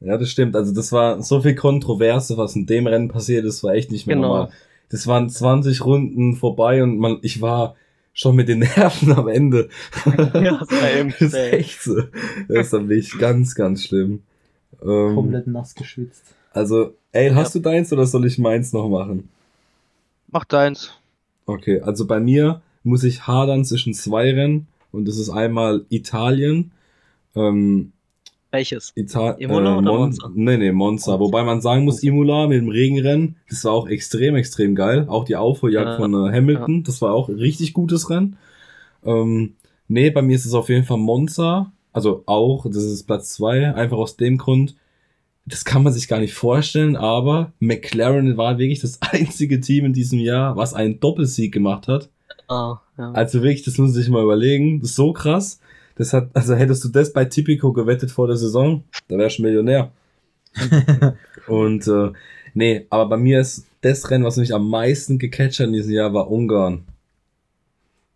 Speaker 2: ja, das stimmt. Also das war so viel Kontroverse, was in dem Rennen passiert ist, war echt nicht mehr
Speaker 4: Genau.
Speaker 2: normal. Das waren 20 Runden vorbei und man, ich war schon mit den <laughs> Nerven am Ende.
Speaker 4: Ja, <laughs> same,
Speaker 2: das ist echt so. Das ist wirklich ganz, ganz schlimm. Ähm,
Speaker 3: Komplett nass geschwitzt.
Speaker 2: also, ey, hast du deins oder soll ich meins noch machen?
Speaker 5: Mach deins.
Speaker 2: Okay, also bei mir muss ich hadern zwischen zwei Rennen und das ist einmal Italien. Ähm,
Speaker 4: Welches?
Speaker 2: Ital
Speaker 4: Imola
Speaker 2: äh,
Speaker 4: oder
Speaker 2: Mon
Speaker 4: Monza?
Speaker 2: Nee, nee, Monza. Wobei man sagen muss, Imola mit dem Regenrennen, das war auch extrem, extrem geil. Auch die Aufholjagd
Speaker 4: Ja.
Speaker 2: von äh, Hamilton, das war auch ein richtig gutes Rennen. Ähm, nee, bei mir ist es auf jeden Fall Monza. Also auch, das ist Platz zwei einfach aus dem Grund, das kann man sich gar nicht vorstellen, aber McLaren war wirklich das <laughs> einzige Team in diesem Jahr, was einen Doppelsieg gemacht hat.
Speaker 4: Ah, ja.
Speaker 2: Also wirklich, das muss man sich mal überlegen. Das ist so krass. Das hat, also hättest du das bei Tipico gewettet vor der Saison, da wärst du Millionär. <laughs> Und äh, nee, aber bei mir ist das Rennen, was mich am meisten gecatcht hat in diesem Jahr, war Ungarn.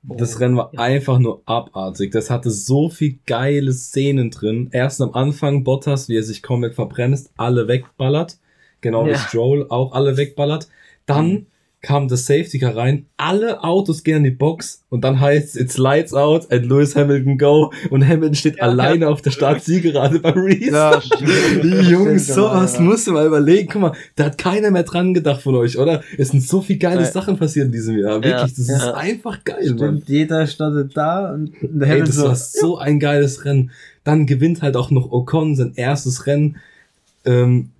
Speaker 2: Das Rennen war
Speaker 4: ja.
Speaker 2: einfach nur abartig. Das hatte so viel geile Szenen drin. Erst am Anfang Bottas, wie er sich komplett verbremst, alle wegballert. Genau wie
Speaker 4: Ja.
Speaker 2: Stroll auch alle wegballert. Dann
Speaker 4: Mhm.
Speaker 2: Kam der Safety Car rein, alle Autos gehen in die Box und dann heißt it's lights out and Lewis Hamilton go und Hamilton steht
Speaker 4: Ja.
Speaker 2: alleine auf der Startzielgerade beim Reese.
Speaker 5: Ja, <laughs>
Speaker 2: Die Jungs, sowas
Speaker 3: ja.
Speaker 2: musst du mal überlegen. Guck mal, da hat keiner mehr dran gedacht von euch, oder? Es sind so viele geile
Speaker 5: Ja.
Speaker 2: Sachen passiert in diesem Jahr. Wirklich, das ist
Speaker 4: ja.
Speaker 2: einfach geil, Mann.
Speaker 3: Stimmt, jeder startet da und der
Speaker 2: Ey,
Speaker 3: Hamilton
Speaker 2: das
Speaker 3: so,
Speaker 2: war so ein geiles Rennen. Dann gewinnt halt auch noch Ocon sein erstes Rennen. Ähm,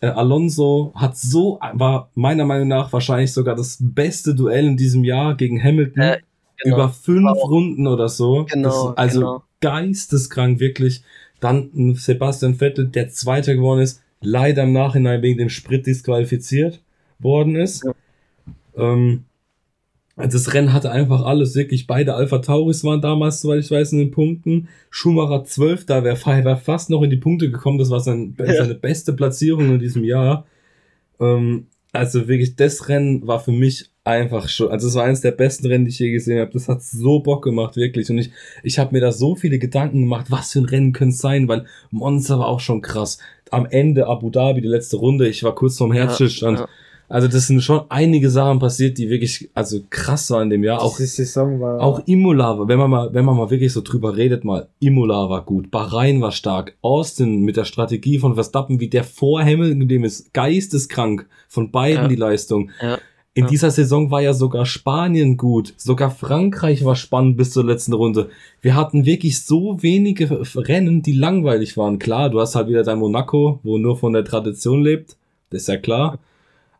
Speaker 2: äh, Alonso hat so, war meiner Meinung nach wahrscheinlich sogar das beste Duell in diesem Jahr gegen Hamilton.
Speaker 4: Äh, genau.
Speaker 2: Über fünf
Speaker 4: Wow.
Speaker 2: Runden oder so.
Speaker 4: Genau,
Speaker 2: Das, also
Speaker 4: genau.
Speaker 2: geisteskrank, wirklich. Dann Sebastian Vettel, der Zweiter geworden ist, leider im Nachhinein wegen dem Sprit disqualifiziert worden ist.
Speaker 4: Ja.
Speaker 2: Ähm, das Rennen hatte einfach alles, wirklich. Beide Alpha Tauris waren damals, soweit ich weiß, in den Punkten. Schumacher 12, da wäre wär fast noch in die Punkte gekommen. Das war sein,
Speaker 4: Ja.
Speaker 2: seine beste Platzierung in diesem Jahr. Ähm, also wirklich, das Rennen war für mich einfach schon, also es war eines der besten Rennen, die ich je gesehen habe. Das hat so Bock gemacht, wirklich. Und ich, ich habe mir da so viele Gedanken gemacht, was für ein Rennen könnte es sein, weil Monza war auch schon krass. Am Ende Abu Dhabi, die letzte Runde, ich war kurz vorm Herzstillstand.
Speaker 4: ja.
Speaker 2: Also das sind schon einige Sachen passiert, die wirklich, also krass waren in dem Jahr. Auch
Speaker 3: diese Saison war
Speaker 2: auch Imola, war- wenn man mal, wenn man mal wirklich so drüber redet, mal, Imola war gut, Bahrain war stark, Austin mit der Strategie von Verstappen, wie der vor Hamilton, dem ist geisteskrank von beiden
Speaker 4: Ja.
Speaker 2: die Leistung.
Speaker 4: Ja.
Speaker 2: In
Speaker 4: Ja.
Speaker 2: dieser Saison war ja sogar Spanien gut, sogar Frankreich war spannend bis zur letzten Runde. Wir hatten wirklich so wenige Rennen, die langweilig waren. Klar, du hast halt wieder dein Monaco, wo nur von der Tradition lebt, das ist ja klar.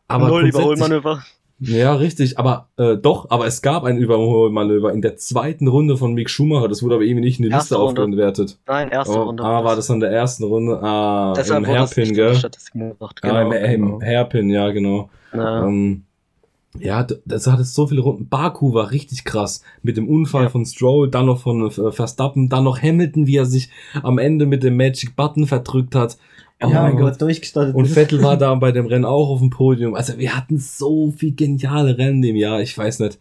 Speaker 2: Aber
Speaker 4: Null Überholmanöver.
Speaker 2: ja, richtig, aber äh, doch, aber es gab ein Überholmanöver in der zweiten Runde von Mick Schumacher, das wurde aber irgendwie nicht in die
Speaker 4: Erste
Speaker 2: Liste
Speaker 4: Runde.
Speaker 2: aufgewertet.
Speaker 4: Nein, erste
Speaker 2: Oh,
Speaker 4: Runde.
Speaker 2: ah, war das in der ersten Runde? Ah,
Speaker 4: Deshalb
Speaker 2: im Hairpin, gell?
Speaker 4: Statistik gebracht.
Speaker 2: Ah, im,
Speaker 4: Genau.
Speaker 2: im Hairpin, ja, genau.
Speaker 4: Ja.
Speaker 2: Ähm, ja, das hat so viele Runden. Baku war richtig krass. Mit dem Unfall
Speaker 4: Ja.
Speaker 2: von Stroll, dann noch von äh, Verstappen, dann noch Hamilton, wie er sich am Ende mit dem Magic Button verdrückt hat. Oh
Speaker 3: ja,
Speaker 2: mein Gott.
Speaker 3: durchgestartet.
Speaker 2: Und. Vettel war da bei dem Rennen auch auf dem Podium. Also wir hatten so viel geniale Rennen im Jahr. Ich weiß nicht.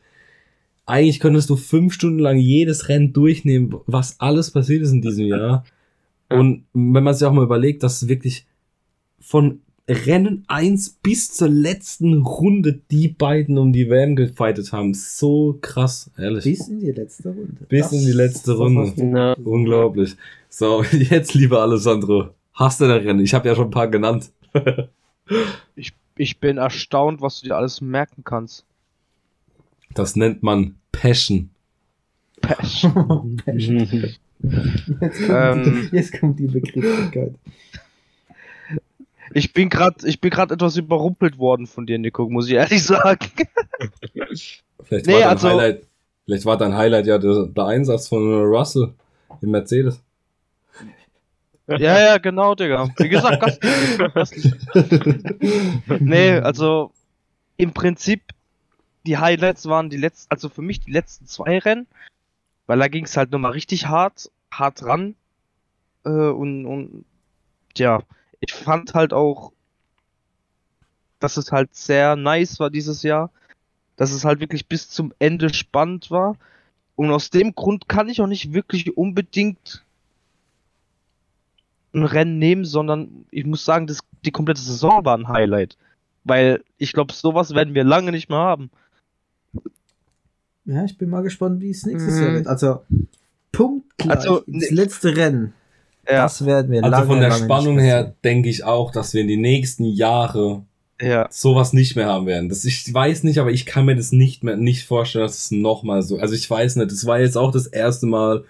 Speaker 2: Eigentlich könntest du fünf Stunden lang jedes Rennen durchnehmen, was alles passiert ist in diesem Jahr. Und wenn man sich auch mal überlegt, dass wirklich von Rennen 1 bis zur letzten Runde die beiden um die WM gefightet haben. So krass, ehrlich.
Speaker 3: Bis in die letzte Runde.
Speaker 2: Bis in die letzte
Speaker 3: das
Speaker 2: Runde. Unglaublich. So, <laughs> jetzt, lieber Alessandro, hast du Rennen? Ich habe ja schon ein paar genannt. <laughs>
Speaker 5: Ich, ich bin erstaunt, was du dir alles merken kannst.
Speaker 2: Das nennt man Passion.
Speaker 5: Passion. <laughs>
Speaker 3: Jetzt kommt,
Speaker 5: Ähm.
Speaker 3: die, jetzt kommt die Begrifflichkeit.
Speaker 5: Ich bin gerade, ich bin gerade etwas überrumpelt worden von dir, Nico, muss ich ehrlich sagen. <laughs>
Speaker 2: Vielleicht,
Speaker 5: Nee,
Speaker 2: war dein
Speaker 5: also-
Speaker 2: Highlight, vielleicht war dein Highlight ja der, der Einsatz von Russell im Mercedes.
Speaker 5: Ja, ja, genau, Digga. Wie gesagt, gastlich. gastlich. <laughs> nee, also im Prinzip die Highlights waren die letzten, also für mich die letzten zwei Rennen, weil da ging es halt nochmal richtig hart, hart ran. Äh, und, und ja, ich fand halt auch, dass es halt sehr nice war dieses Jahr, dass es halt wirklich bis zum Ende spannend war. Und aus dem Grund kann ich auch nicht wirklich unbedingt ein Rennen nehmen, sondern ich muss sagen, das, die komplette Saison war ein Highlight. Weil ich glaube, sowas werden wir lange nicht mehr haben.
Speaker 3: Ja, ich bin mal gespannt, wie es nächstes
Speaker 5: Mhm.
Speaker 3: Jahr wird. Also, punktgleich
Speaker 5: Also,
Speaker 3: ins
Speaker 5: ne-
Speaker 3: letzte Rennen.
Speaker 5: Ja,
Speaker 3: Das werden wir
Speaker 2: Also
Speaker 3: lange,
Speaker 2: von der Spannung her denke ich auch, dass wir in die nächsten Jahre
Speaker 5: ja.
Speaker 2: sowas nicht mehr haben werden. Das, ich weiß nicht, aber ich kann mir das nicht mehr nicht vorstellen, dass es nochmal so. Also ich weiß nicht, das war jetzt auch das erste Mal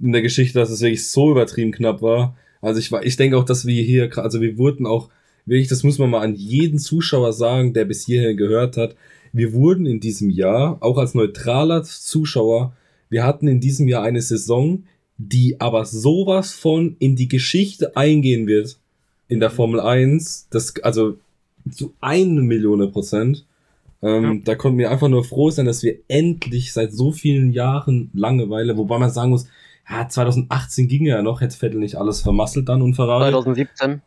Speaker 2: in der Geschichte, dass es wirklich so übertrieben knapp war. Also ich, war- ich denke auch, dass wir hier, also wir wurden auch, wirklich, das muss man mal an jeden Zuschauer sagen, der bis hierher gehört hat, wir wurden in diesem Jahr, auch als neutraler Zuschauer, wir hatten in diesem Jahr eine Saison, die aber sowas von in die Geschichte eingehen wird in der Formel 1, das, also zu eine Million Prozent. Ähm, Da konnten wir einfach nur froh sein, dass wir endlich seit so vielen Jahren Langeweile, wobei man sagen muss, ja, 2018 ging ja noch, hätte Vettel nicht alles vermasselt dann und Ferrari.
Speaker 4: 2017.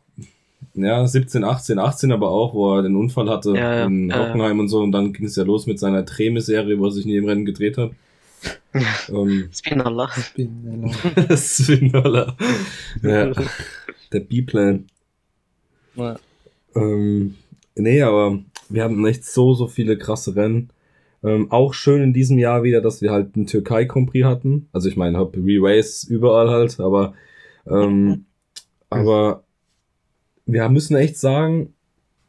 Speaker 2: Ja, 17, 18, 18 aber auch, wo er den Unfall hatte
Speaker 4: Ja, ja,
Speaker 2: in
Speaker 4: ja, ja.
Speaker 2: Hockenheim und so und dann ging es ja los mit seiner Treme-Serie, wo er sich nie im Rennen gedreht hat. <laughs> ähm,
Speaker 4: Spinalla.
Speaker 2: Swindoller. <laughs> ja, der B-Plan.
Speaker 5: Ja.
Speaker 2: Ähm, nee, aber wir haben echt so, so viele krasse Rennen. Ähm, auch schön in diesem Jahr wieder, dass wir halt einen Türkei-Grand Prix hatten. Also ich meine, Re-Race überall halt, aber ähm, <laughs> aber wir müssen echt sagen,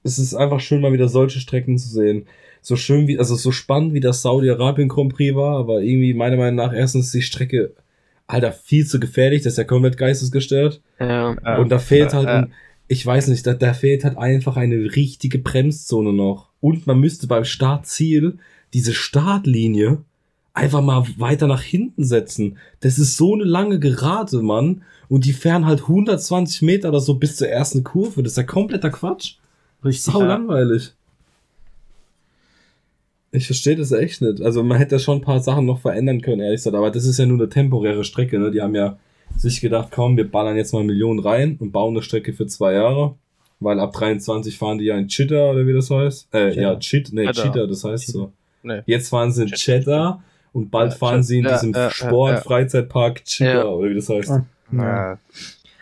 Speaker 2: es ist einfach schön, mal wieder solche Strecken zu sehen. So schön wie, also so spannend wie das Saudi-Arabien Grand Prix war, aber irgendwie meiner Meinung nach erstens die Strecke, Alter, viel zu gefährlich, das ist ja komplett geistesgestört.
Speaker 4: Ja.
Speaker 5: Ja.
Speaker 2: Und da fehlt halt,
Speaker 5: ja.
Speaker 2: ein, ich weiß nicht, da, da fehlt halt einfach eine richtige Bremszone noch. Und man müsste beim Startziel diese Startlinie einfach mal weiter nach hinten setzen. Das ist so eine lange Gerade, Mann. Und die fahren halt 120 Meter oder so bis zur ersten Kurve. Das ist ja kompletter Quatsch.
Speaker 3: Richtig.
Speaker 2: Sau langweilig. Ich verstehe das echt nicht. Also man hätte schon ein paar Sachen noch verändern können, ehrlich gesagt. Aber das ist ja nur eine temporäre Strecke. Ne? Die haben ja sich gedacht, komm, wir ballern jetzt mal Millionen rein und bauen eine Strecke für zwei Jahre. Weil ab 23 fahren die ja in Cheetah oder wie das heißt. Äh,
Speaker 3: Cheddar.
Speaker 2: ja, Cheat, nee. Cheetah, das heißt so.
Speaker 5: Nee.
Speaker 2: Jetzt fahren sie in Cheddar und bald
Speaker 5: Ja,
Speaker 2: fahren sie in
Speaker 5: ja,
Speaker 2: diesem
Speaker 5: ja, ja,
Speaker 2: Sport,
Speaker 5: ja.
Speaker 2: Freizeitpark Cheetah
Speaker 4: Ja.
Speaker 2: oder wie das heißt.
Speaker 5: Ja.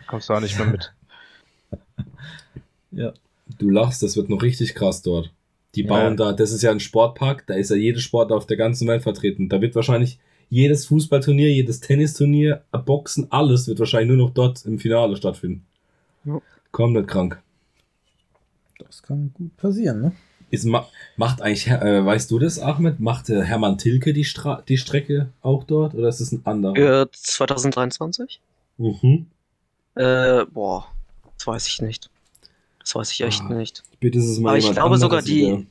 Speaker 5: Kommst du auch nicht mehr mit. <laughs>
Speaker 3: Ja.
Speaker 2: Du lachst, das wird noch richtig krass dort. Die
Speaker 3: Ja.
Speaker 2: bauen da, das ist ja ein Sportpark, da ist ja jede Sport auf der ganzen Welt vertreten. Da wird wahrscheinlich jedes Fußballturnier, jedes Tennisturnier, Boxen, alles wird wahrscheinlich nur noch dort im Finale stattfinden. Komplett krank.
Speaker 3: Das kann gut passieren, ne?
Speaker 2: Ist, ma macht eigentlich, äh, weißt du das, Ahmed? Macht äh, Hermann Tilke die, Stra die Strecke auch dort oder ist es ein anderer?
Speaker 4: Äh, 2023?
Speaker 2: Mhm.
Speaker 4: Äh, boah, das weiß ich nicht. Das weiß ich echt
Speaker 2: Ah.
Speaker 4: nicht.
Speaker 2: Bitte ist es mal
Speaker 4: Aber ich glaube sogar
Speaker 2: anderes
Speaker 4: die-
Speaker 2: wieder.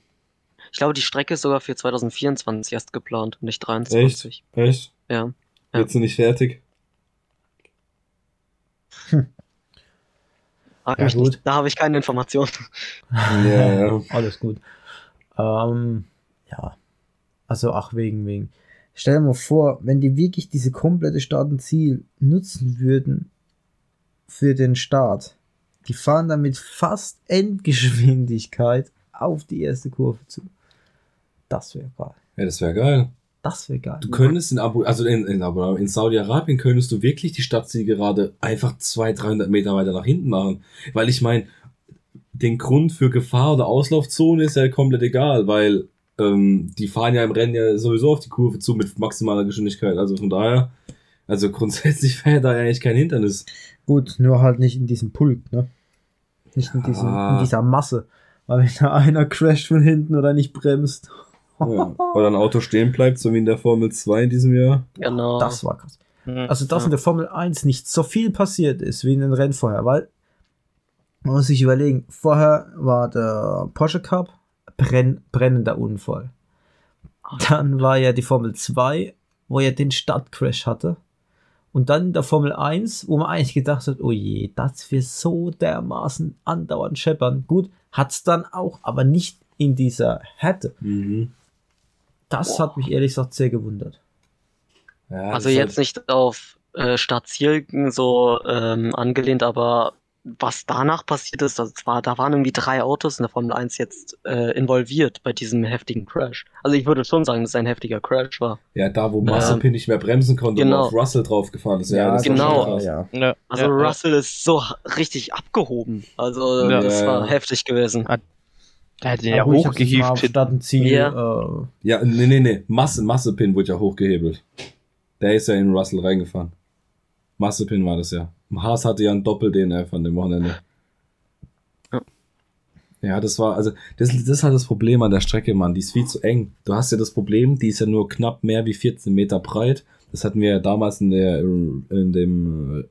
Speaker 4: Ich glaube, die Strecke ist sogar für 2024 erst geplant und nicht 23.
Speaker 2: Echt?
Speaker 4: Ja. Ja.
Speaker 2: Jetzt sind nicht fertig?
Speaker 4: Frag
Speaker 3: Ja,
Speaker 4: mich
Speaker 3: gut.
Speaker 4: nicht. Da habe ich keine Informationen. <laughs>
Speaker 2: Ja, ja. <laughs>
Speaker 3: Alles gut. Ähm, ja. Also auch wegen, wegen. Stell dir mal vor, wenn die wirklich diese komplette Start und Ziel nutzen würden für den Start, die fahren dann mit fast Endgeschwindigkeit auf die erste Kurve zu. Das wäre geil.
Speaker 2: Ja, das wäre geil.
Speaker 3: Das wäre geil.
Speaker 2: Du könntest in Abu, also in, in, Abu, in Saudi-Arabien könntest du wirklich die Stadtzielgerade einfach 200, 300 Meter weiter nach hinten machen. Weil ich meine, den Grund für Gefahr oder Auslaufzone ist ja komplett egal, weil ähm, die fahren ja im Rennen ja sowieso auf die Kurve zu mit maximaler Geschwindigkeit. Also von daher, also grundsätzlich <laughs> wäre da ja eigentlich kein Hindernis.
Speaker 3: Gut, nur halt nicht in diesem Pulk, ne? Nicht in, diesem, in dieser Masse. Weil wenn da einer crasht von hinten oder nicht bremst.
Speaker 2: Ja. Oder ein Auto stehen bleibt, so wie in der Formel 2 in diesem Jahr.
Speaker 4: Genau.
Speaker 3: Das war krass.
Speaker 4: Mhm.
Speaker 3: Also, dass
Speaker 4: Ja.
Speaker 3: in der Formel 1 nicht so viel passiert ist wie in den Rennen vorher, weil man muss sich überlegen, vorher war der Porsche Cup brenn, brennender Unfall. Dann war ja die Formel 2, wo er den Stadtcrash hatte. Und dann in der Formel 1, wo man eigentlich gedacht hat, oh je, das wird so dermaßen andauernd scheppern. Gut, hat's dann auch, aber nicht in dieser Härte.
Speaker 2: Mhm.
Speaker 3: Das hat mich ehrlich gesagt sehr gewundert.
Speaker 2: Ja,
Speaker 4: Also jetzt nicht auf äh, Stadtziel so ähm, angelehnt, aber was danach passiert ist, das war, da waren irgendwie drei Autos in der Formel 1 jetzt äh, involviert bei diesem heftigen Crash. Also ich würde schon sagen, dass es ein heftiger Crash war.
Speaker 2: Ja, da wo Mazepin nicht mehr bremsen konnte
Speaker 4: genau.
Speaker 2: und auf Russell draufgefahren ist. Ja, das
Speaker 4: genau.
Speaker 3: Ja.
Speaker 5: Ja,
Speaker 4: Also
Speaker 5: ja, ja.
Speaker 4: Russell ist so richtig abgehoben. Also
Speaker 5: Ja.
Speaker 4: das
Speaker 2: Ja,
Speaker 4: war
Speaker 2: ja.
Speaker 4: heftig gewesen.
Speaker 5: Der hat den ja
Speaker 3: mal
Speaker 5: hochgehievt.
Speaker 3: Statt ein Ziel.
Speaker 4: Ja.
Speaker 3: Äh,
Speaker 2: Ja, nee, nee, nee. Masse, Massepin wurde ja hochgehebelt. Der ist ja in Russell reingefahren. Massepin war das ja. Haas hatte ja ein Doppel-DNF an dem Wochenende.
Speaker 4: Ja.
Speaker 2: Ja, das war, also, das, das ist halt das Problem an der Strecke, Mann. Die ist viel zu eng. Du hast ja das Problem, die ist ja nur knapp mehr wie 14 Meter breit. Das hatten wir ja damals in der, in dem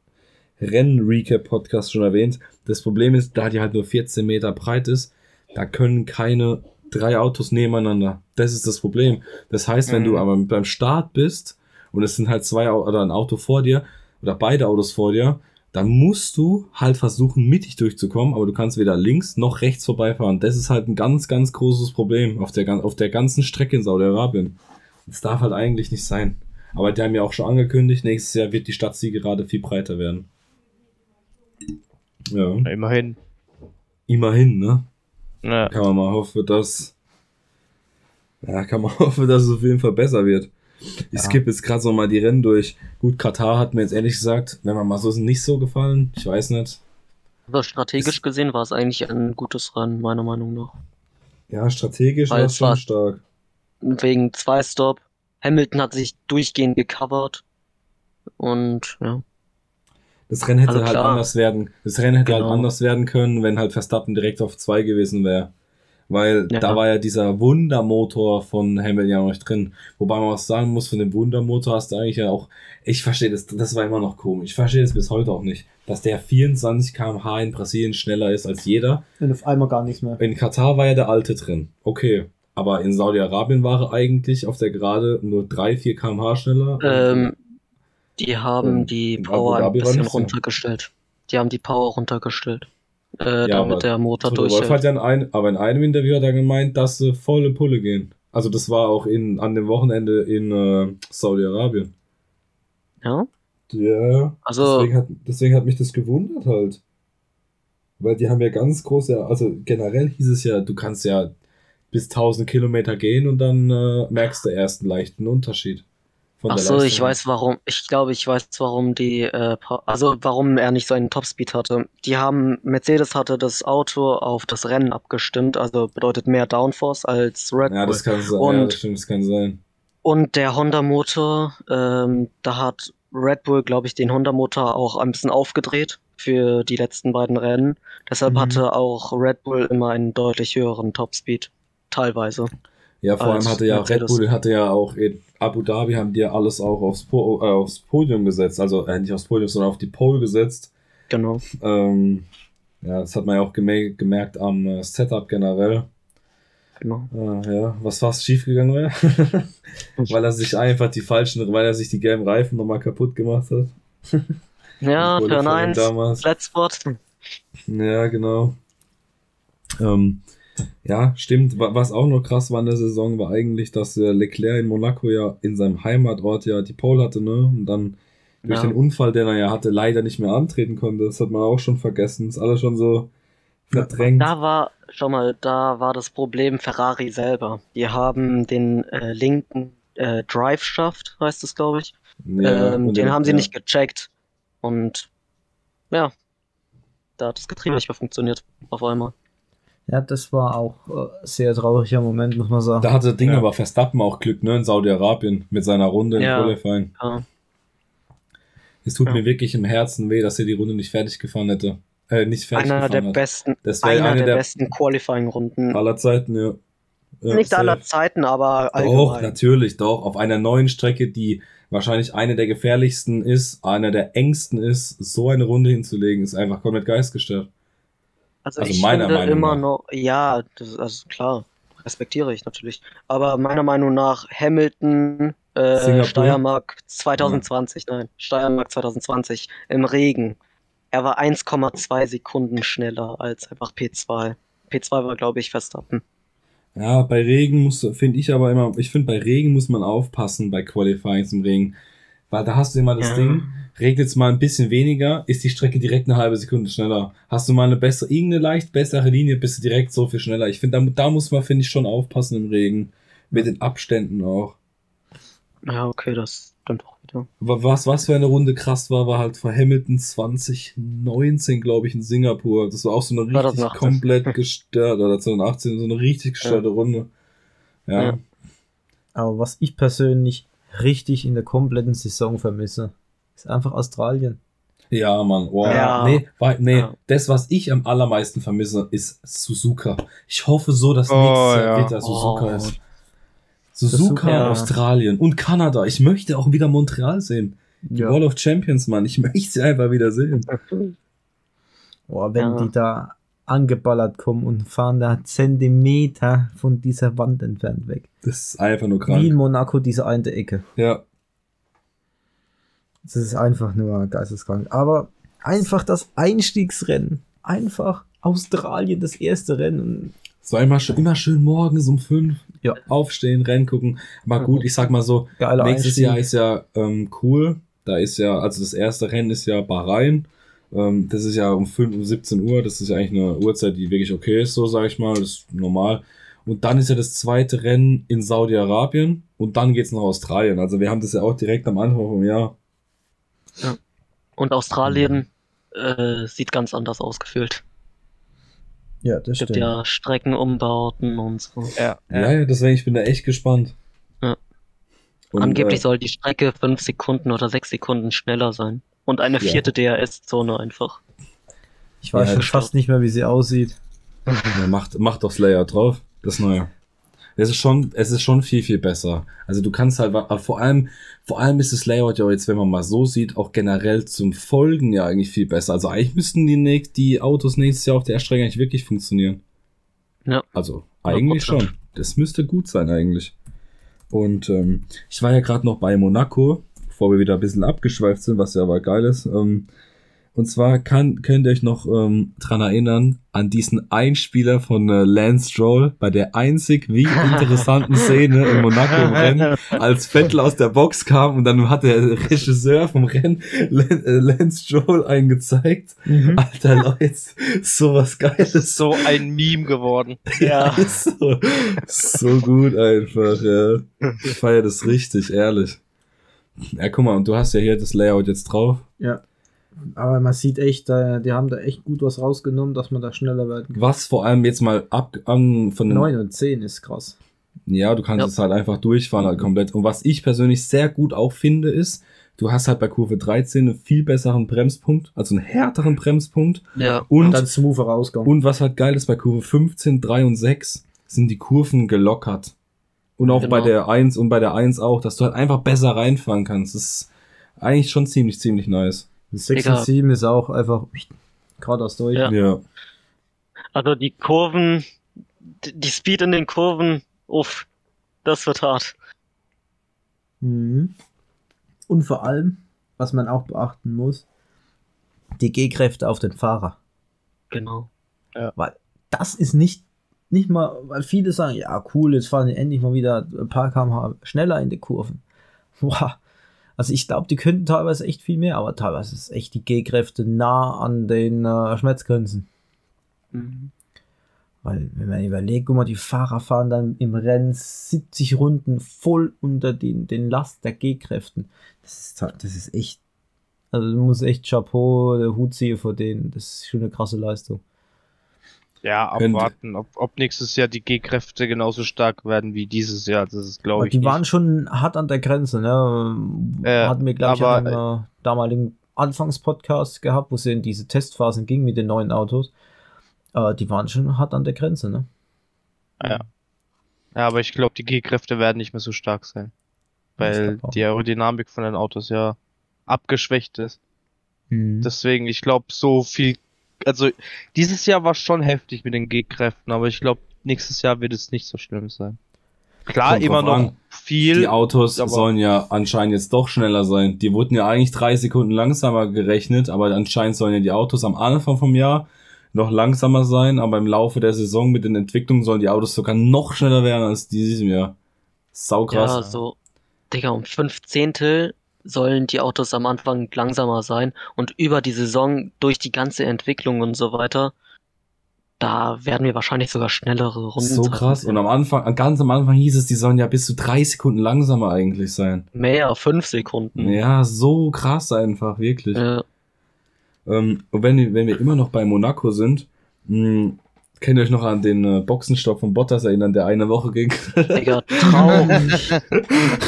Speaker 2: äh, Rennen-Recap-Podcast schon erwähnt. Das Problem ist, da die halt nur 14 Meter breit ist, da können keine drei Autos nebeneinander. Das ist das Problem. Das heißt, wenn
Speaker 4: Mhm.
Speaker 2: du aber beim Start bist und es sind halt zwei oder ein Auto vor dir oder beide Autos vor dir, dann musst du halt versuchen, mittig durchzukommen, aber du kannst weder links noch rechts vorbeifahren. Das ist halt ein ganz, ganz großes Problem auf der, auf der ganzen Strecke in Saudi-Arabien. Das darf halt eigentlich nicht sein. Aber die haben ja auch schon angekündigt, nächstes Jahr wird die Stadtzielgerade viel breiter werden. Ja,
Speaker 5: Ja, Immerhin.
Speaker 2: immerhin, ne?
Speaker 5: Ja.
Speaker 2: Kann man mal hoffen, dass. Ja, kann man <laughs> hoffen, dass es auf jeden Fall besser wird. Ich
Speaker 3: Ja.
Speaker 2: skippe jetzt gerade so mal die Rennen durch. Gut, Katar hat mir jetzt ehrlich gesagt, wenn man mal so ist, nicht so gefallen. Ich weiß nicht.
Speaker 4: Aber strategisch gesehen war es eigentlich ein gutes Rennen, meiner Meinung nach.
Speaker 2: Ja, strategisch war
Speaker 4: es
Speaker 2: es schon
Speaker 4: war-
Speaker 2: stark.
Speaker 4: Wegen zwei Stop. Hamilton hat sich durchgehend gecovert. Und ja.
Speaker 2: Das Rennen hätte
Speaker 4: Also
Speaker 2: halt anders werden. Das Rennen hätte
Speaker 4: Genau.
Speaker 2: halt anders werden können, wenn halt Verstappen direkt auf zwei gewesen wäre. Weil
Speaker 4: Ja.
Speaker 2: da war ja dieser Wundermotor von Hamilton ja noch nicht drin. Wobei man was sagen muss, von dem Wundermotor hast du eigentlich ja auch, ich verstehe das, das war immer noch komisch. Ich verstehe das bis heute auch nicht, dass der 24 km/h in Brasilien schneller ist als jeder.
Speaker 3: und auf einmal gar nichts mehr.
Speaker 2: In Katar war ja der alte drin. Okay. Aber in Saudi-Arabien war er eigentlich auf der Gerade nur 3, 4 km/h schneller.
Speaker 4: Ähm, die haben
Speaker 2: Ähm,
Speaker 4: die Power ein bisschen runtergestellt. Die haben die Power runtergestellt. Äh,
Speaker 2: Ja,
Speaker 4: damit der Motor
Speaker 2: Toto Wolff hat
Speaker 4: durchhält.
Speaker 2: ja in ein, aber in einem Interview hat er gemeint, dass sie volle Pulle gehen. Also das war auch in, an dem Wochenende in äh, Saudi-Arabien.
Speaker 4: Ja?
Speaker 2: Ja.
Speaker 4: Also,
Speaker 2: Deswegen hat, deswegen hat mich das gewundert halt. Weil die haben ja ganz große, also generell hieß es ja, du kannst ja bis 1000 Kilometer gehen und dann äh, merkst du erst einen leichten Unterschied. Von
Speaker 4: ach
Speaker 2: der
Speaker 4: so, ich weiß warum. Ich glaube, ich weiß, warum die, äh, also warum er nicht so einen Topspeed hatte. Die haben, Mercedes hatte das Auto auf das Rennen abgestimmt, also bedeutet mehr Downforce als Red
Speaker 2: Ja,
Speaker 4: Bull.
Speaker 2: das kann sein. ja,
Speaker 4: Und-
Speaker 2: das stimmt, das kann sein.
Speaker 4: Und der Honda-Motor, ähm, da hat Red Bull, glaube ich, den Honda-Motor auch ein bisschen aufgedreht für die letzten beiden Rennen. Deshalb
Speaker 3: Mhm.
Speaker 4: hatte auch Red Bull immer einen deutlich höheren Topspeed. Teilweise.
Speaker 2: Ja, vor allem hatte ja Red
Speaker 4: Mercedes.
Speaker 2: Bull hatte ja auch in Abu Dhabi haben die ja alles auch aufs, po äh, aufs Podium gesetzt, also äh, nicht aufs Podium, sondern auf die Pole gesetzt.
Speaker 4: Genau.
Speaker 2: Ähm, ja, das hat man ja auch gemä gemerkt am äh, Setup generell.
Speaker 4: genau.
Speaker 2: Äh, ja, was fast schiefgegangen wäre, <laughs> weil er sich einfach die falschen, weil er sich die gelben Reifen nochmal kaputt gemacht hat. <laughs>
Speaker 4: Ja, Turn
Speaker 2: Qualifying
Speaker 4: 1,
Speaker 2: damals.
Speaker 4: Flat Spot.
Speaker 2: Ja, genau. Ähm, ja, stimmt. Wa- Was auch noch krass war in der Saison, war eigentlich, dass äh, Leclerc in Monaco ja in seinem Heimatort ja die Pole hatte, ne? Und dann durch
Speaker 4: Ja.
Speaker 2: den Unfall, den er ja hatte, leider nicht mehr antreten konnte. Das hat man auch schon vergessen. Ist alles schon so verdrängt.
Speaker 4: Da war, schau mal, da war das Problem Ferrari selber. Die haben den äh, linken äh, Drive Shaft, heißt es, glaube ich.
Speaker 2: Ja,
Speaker 4: ähm, den
Speaker 2: dann-
Speaker 4: haben sie
Speaker 2: ja.
Speaker 4: nicht gecheckt. Und ja, da hat das Getriebe nicht mehr funktioniert. Auf einmal.
Speaker 3: Ja, das war auch äh, sehr trauriger Moment, muss man sagen.
Speaker 2: Da hatte Ding
Speaker 5: Ja.
Speaker 2: aber Verstappen auch Glück, ne, in Saudi-Arabien mit seiner Runde im
Speaker 4: Ja.
Speaker 2: Qualifying.
Speaker 4: Ja.
Speaker 2: Es tut
Speaker 4: Ja.
Speaker 2: mir wirklich im Herzen weh, dass er die Runde nicht fertig gefahren hätte. Äh, nicht fertig
Speaker 4: Einer der
Speaker 2: gefahren hat.
Speaker 4: besten,
Speaker 2: Das wäre
Speaker 4: einer
Speaker 2: eine
Speaker 4: der,
Speaker 2: der
Speaker 4: besten Qualifying-Runden.
Speaker 2: aller Zeiten, ja. ja
Speaker 4: Nicht
Speaker 2: safe.
Speaker 4: aller Zeiten, aber
Speaker 2: Doch,
Speaker 4: allgemein.
Speaker 2: natürlich, doch. Auf einer neuen Strecke, die wahrscheinlich eine der gefährlichsten ist, einer der engsten ist, so eine Runde hinzulegen, ist einfach komplett geistgestört.
Speaker 4: Also,
Speaker 2: Also
Speaker 4: ich
Speaker 2: meiner
Speaker 4: finde
Speaker 2: Meinung
Speaker 4: immer
Speaker 2: nach.
Speaker 4: noch, ja, das ist also klar, respektiere ich natürlich. Aber meiner Meinung nach Hamilton, äh? Steiermark 2020, nein, Steiermark 2020 im Regen. Er war 1,2 Sekunden schneller als einfach P2. P2 war, glaube ich, Verstappen.
Speaker 2: Ja, bei Regen muss, finde ich aber immer, ich finde bei Regen muss man aufpassen bei Qualifying im Regen. Weil da hast du immer das
Speaker 4: Ja.
Speaker 2: Ding, regnet es mal ein bisschen weniger, ist die Strecke direkt eine halbe Sekunde schneller. Hast du mal eine bessere, irgendeine leicht bessere Linie, bist du direkt so viel schneller. Ich finde, da, da muss man, finde ich, schon aufpassen im Regen. Mit den Abständen auch.
Speaker 4: Ja, okay, das stimmt auch wieder.
Speaker 2: Aber was, was für eine Runde krass war, war halt vor Hamilton 2019, glaube ich, in Singapur. Das war auch so eine richtig
Speaker 4: 2018.
Speaker 2: komplett <laughs> gestört, oder 2018, so eine richtig gestörte Runde. Ja.
Speaker 4: Ja.
Speaker 3: Aber was ich persönlich richtig in der kompletten Saison vermisse, ist einfach Australien.
Speaker 2: Ja, Mann. Oh,
Speaker 4: Ja.
Speaker 2: Nee, nee
Speaker 4: Ja.
Speaker 2: das, was ich am allermeisten vermisse, ist Suzuka. Ich hoffe so, dass
Speaker 5: Oh,
Speaker 2: nächstes Jahr
Speaker 5: ja.
Speaker 2: wieder Suzuka
Speaker 4: Oh.
Speaker 2: ist. Suzuka,
Speaker 3: Suzuka, ja.
Speaker 2: Australien und Kanada. Ich möchte auch wieder Montreal sehen. Die
Speaker 3: Ja.
Speaker 2: Wall of Champions, Mann. Ich <laughs> möchte sie einfach wieder sehen.
Speaker 3: Boah, wenn
Speaker 4: Ja.
Speaker 3: die da angeballert kommen und fahren da Zentimeter von dieser Wand entfernt weg.
Speaker 2: Das ist einfach nur
Speaker 3: Wie in
Speaker 2: krank.
Speaker 3: Monaco diese eine Ecke.
Speaker 2: Ja.
Speaker 3: Das ist einfach nur geisteskrank. Aber einfach das Einstiegsrennen. Einfach Australien, das erste Rennen.
Speaker 2: So einmal schön, immer schön morgens um fünf
Speaker 3: Ja.
Speaker 2: aufstehen, Rennen gucken. Aber gut, ich sag mal so,
Speaker 3: Geiler
Speaker 2: nächstes
Speaker 3: Einstieg.
Speaker 2: Jahr ist ja ähm, cool. Da ist ja, also das erste Rennen ist ja Bahrain. Ähm, das ist ja um 5, um 17 Uhr. Das ist ja eigentlich eine Uhrzeit, die wirklich okay ist, so sage ich mal. Das ist normal. Und dann ist ja das zweite Rennen in Saudi-Arabien und dann geht's nach Australien. Also wir haben das ja auch direkt am Anfang vom Jahr.
Speaker 4: Und Australien äh, sieht ganz anders ausgefüllt.
Speaker 3: Ja, das
Speaker 4: Es gibt
Speaker 3: stimmt.
Speaker 4: ja Streckenumbauten und so.
Speaker 5: Ja,
Speaker 2: Ja, ja, deswegen, ich bin da echt gespannt.
Speaker 4: Ja.
Speaker 2: Und,
Speaker 4: Angeblich
Speaker 2: äh,
Speaker 4: soll die Strecke fünf Sekunden oder sechs Sekunden schneller sein. Und eine
Speaker 2: Ja.
Speaker 4: vierte DRS-Zone einfach.
Speaker 3: Ich weiß
Speaker 2: Ja,
Speaker 3: fast nicht mehr, wie sie aussieht.
Speaker 2: Ja, macht, macht doch Slayer drauf. Das Neue. Es ist schon, es ist schon viel, viel besser. Also du kannst halt, aber vor allem, vor allem ist das Layout ja jetzt, wenn man mal so sieht, auch generell zum Folgen ja eigentlich viel besser. Also eigentlich müssten die, die Autos nächstes Jahr auf der Strecke eigentlich wirklich funktionieren.
Speaker 4: Ja.
Speaker 2: Also eigentlich
Speaker 4: 100%.
Speaker 2: schon. Das müsste gut sein eigentlich. Und ähm, ich war ja gerade noch bei Monaco, bevor wir wieder ein bisschen abgeschweift sind, was ja aber geil ist. Ähm, und zwar kann, könnt ihr euch noch ähm, dran erinnern an diesen Einspieler von äh, Lance Stroll bei der einzig wie interessanten Szene in Monaco im Rennen, <laughs> als Vettel aus der Box kam und dann hat der Regisseur vom Rennen Lan- äh, Lance Stroll eingezeigt.
Speaker 3: Mhm.
Speaker 2: Alter Leute, sowas
Speaker 5: Das
Speaker 2: Geiles.
Speaker 5: ist so ein Meme geworden. <laughs>
Speaker 2: Ja, ist so, so gut einfach, ja. Ich feiere das richtig, ehrlich. Ja, guck mal, und du hast ja hier das Layout jetzt drauf.
Speaker 3: Ja. Aber man sieht echt, die haben da echt gut was rausgenommen, dass man da schneller werden kann.
Speaker 2: Was vor allem jetzt mal ab an von den
Speaker 3: 9 und 10 ist krass.
Speaker 2: Ja, du kannst
Speaker 4: Ja.
Speaker 2: es halt einfach durchfahren halt komplett. Und was ich persönlich sehr gut auch finde, ist, du hast halt bei Kurve 13 einen viel besseren Bremspunkt, also einen härteren Bremspunkt.
Speaker 4: Ja.
Speaker 2: Und,
Speaker 3: Dann smoother Rausgang.
Speaker 2: und was halt geil ist, bei Kurve 15, 3 und 6 sind die Kurven gelockert. Und auch bei
Speaker 4: Genau.
Speaker 2: der 1 und bei der 1 auch, dass du halt einfach besser reinfahren kannst. Das ist eigentlich schon ziemlich, ziemlich nice.
Speaker 3: 6
Speaker 4: Digga.
Speaker 3: und 7 ist auch einfach geradeaus durch.
Speaker 4: Ja.
Speaker 2: Ja.
Speaker 4: Also die Kurven, die Speed in den Kurven, uff, das wird hart.
Speaker 3: Mhm. Und vor allem, was man auch beachten muss, die G-Kräfte auf den Fahrer.
Speaker 4: Genau.
Speaker 3: Weil das ist nicht, nicht mal, weil viele sagen, ja cool, jetzt fahren die endlich mal wieder ein paar kmh schneller in die Kurven. <laughs> Boah. Also ich glaube, die könnten teilweise echt viel mehr, aber teilweise ist echt die G-Kräfte nah an den äh, Schmerzgrenzen.
Speaker 4: Mhm.
Speaker 3: Weil, wenn man überlegt, guck mal, die Fahrer fahren dann im Rennen 70 Runden voll unter den, den Last der G-Kräften. Das ist, das ist echt, also du musst echt Chapeau, der Hut ziehen vor denen. Das ist schon eine krasse Leistung.
Speaker 5: Ja, abwarten, ob, ob nächstes Jahr die G-Kräfte genauso stark werden wie dieses Jahr. Das ist, glaube ich.
Speaker 3: die
Speaker 5: nicht.
Speaker 3: waren schon hart an der Grenze, ne?
Speaker 5: Äh,
Speaker 3: Hatten wir, glaube ich,
Speaker 5: aber-
Speaker 3: auch im äh, damaligen Anfangspodcast gehabt, wo es in diese Testphasen ging mit den neuen Autos. Äh, die waren schon hart an der Grenze, ne?
Speaker 5: Ja, aber ich glaube, die G-Kräfte werden nicht mehr so stark sein. Weil die Aerodynamik von den Autos ja abgeschwächt ist.
Speaker 3: Mhm.
Speaker 5: Deswegen, ich glaube, so viel. Also, dieses Jahr war schon heftig mit den G-Kräften, aber ich glaube, nächstes Jahr wird es nicht so schlimm sein. Klar,
Speaker 2: Kommt
Speaker 5: immer noch
Speaker 2: an.
Speaker 5: viel.
Speaker 2: Die Autos sollen ja anscheinend jetzt doch schneller sein. Die wurden ja eigentlich drei Sekunden langsamer gerechnet, aber anscheinend sollen ja die Autos am Anfang vom Jahr noch langsamer sein, aber im Laufe der Saison mit den Entwicklungen sollen die Autos sogar noch schneller werden als dieses Jahr. Saukrass.
Speaker 4: Ja, so, Digga, um fünf Zehntel sollen die Autos am Anfang langsamer sein und über die Saison durch die ganze Entwicklung und so weiter, da werden wir wahrscheinlich sogar schnellere Runden.
Speaker 2: so krass. Und am Anfang, ganz am Anfang hieß es, die sollen ja bis zu drei Sekunden langsamer eigentlich sein.
Speaker 4: Mehr, fünf Sekunden.
Speaker 2: Ja, so krass einfach, wirklich.
Speaker 4: Ja.
Speaker 2: Ähm, und wenn, wenn wir immer noch bei Monaco sind, mh, könnt ihr euch noch an den äh, Boxenstopp von Bottas erinnern, der eine Woche ging?
Speaker 4: Digga, <laughs> traurig.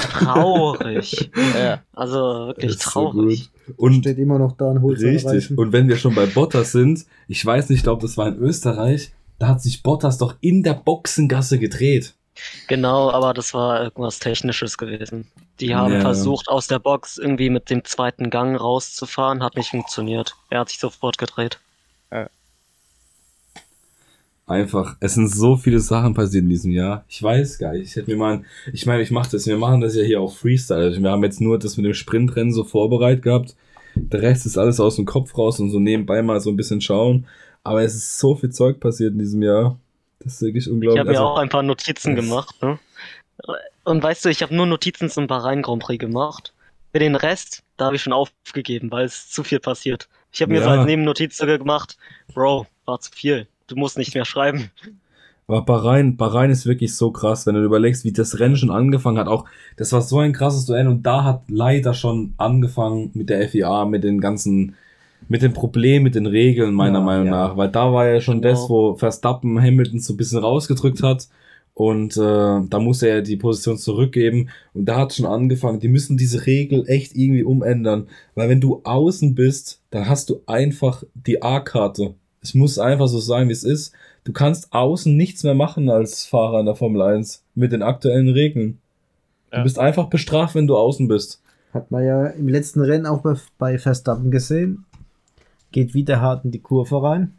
Speaker 4: traurig.
Speaker 5: Ja.
Speaker 4: Also wirklich
Speaker 2: ist so
Speaker 4: traurig.
Speaker 2: gut. Und
Speaker 3: Steht immer noch da und holt
Speaker 2: richtig. Und wenn wir schon bei Bottas sind, ich weiß nicht, ich glaube, das war in Österreich, da hat sich Bottas doch in der Boxengasse gedreht.
Speaker 4: Genau, aber das war irgendwas Technisches gewesen. Die haben
Speaker 2: Ja.
Speaker 4: versucht, aus der Box irgendwie mit dem zweiten Gang rauszufahren, hat nicht funktioniert. Er hat sich sofort gedreht.
Speaker 2: Einfach, es sind so viele Sachen passiert in diesem Jahr. Ich weiß gar nicht. Ich hätte mir mal, ich meine, ich mache das, wir machen das ja hier auch Freestyle. Also wir haben jetzt nur das mit dem Sprintrennen so vorbereitet gehabt. Der Rest ist alles aus dem Kopf raus und so nebenbei mal so ein bisschen schauen. Aber es ist so viel Zeug passiert in diesem Jahr. Das ist wirklich
Speaker 4: Ich
Speaker 2: unglaublich.
Speaker 4: habe mir
Speaker 2: Also,
Speaker 4: auch ein paar Notizen gemacht, ne? Und weißt du, ich habe nur Notizen zum Bahrain Grand Prix gemacht. Für den Rest, da habe ich schon aufgegeben, weil es zu viel passiert. Ich habe mir so
Speaker 2: Ja.
Speaker 4: als Nebennotiz sogar gemacht, Bro, war zu viel. Du musst nicht mehr schreiben.
Speaker 2: Aber Bahrain, Bahrain ist wirklich so krass, wenn du überlegst, wie das Rennen schon angefangen hat. Auch, das war so ein krasses Duell und da hat leider schon angefangen mit der FIA, mit den ganzen, mit den Problemen, mit den Regeln, meiner
Speaker 3: Ja,
Speaker 2: Meinung
Speaker 3: ja.
Speaker 2: nach. Weil da war ja schon
Speaker 4: Genau.
Speaker 2: das, wo Verstappen Hamilton so ein bisschen rausgedrückt hat. Und äh, da musste er die Position zurückgeben. Und da hat schon angefangen, die müssen diese Regel echt irgendwie umändern. Weil wenn du außen bist, dann hast du einfach die A-Karte. Es muss einfach so sein, wie es ist. Du kannst außen nichts mehr machen als Fahrer in der Formel 1 mit den aktuellen Regeln. Du
Speaker 5: Ja.
Speaker 2: bist einfach bestraft, wenn du außen bist.
Speaker 3: Hat man ja im letzten Rennen auch bei, Verstappen gesehen. Geht wieder hart in die Kurve rein.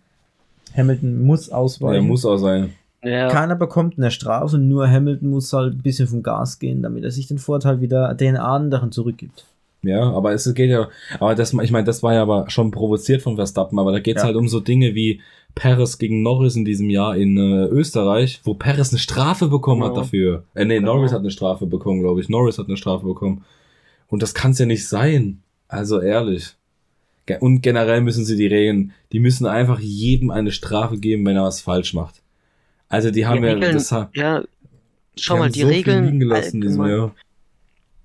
Speaker 3: Hamilton muss
Speaker 2: Ja,
Speaker 3: ausweichen.
Speaker 2: muss auch sein.
Speaker 4: Ja,
Speaker 3: Keiner bekommt eine Strafe, nur Hamilton muss halt ein bisschen vom Gas gehen, damit er sich den Vorteil wieder den anderen zurückgibt.
Speaker 2: Ja, aber es geht ja, aber das, ich meine, das war ja aber schon provoziert von Verstappen, aber da geht's
Speaker 3: Ja.
Speaker 2: halt um so Dinge wie Perez gegen Norris in diesem Jahr in äh, Österreich, wo Perez eine Strafe bekommen hat
Speaker 4: Ja.
Speaker 2: dafür. Äh, nee,
Speaker 4: Genau.
Speaker 2: Norris hat eine Strafe bekommen, glaube ich. Norris hat eine Strafe bekommen. Und das kann's ja nicht sein. Also ehrlich. Und generell müssen sie die Regeln, die müssen einfach jedem eine Strafe geben, wenn er was falsch macht. Also die haben ja,
Speaker 4: Regeln-
Speaker 2: das
Speaker 4: ja, schau
Speaker 2: die
Speaker 4: mal, die
Speaker 2: so viel
Speaker 4: Regeln,
Speaker 2: liegen gelassen diesem Jahr.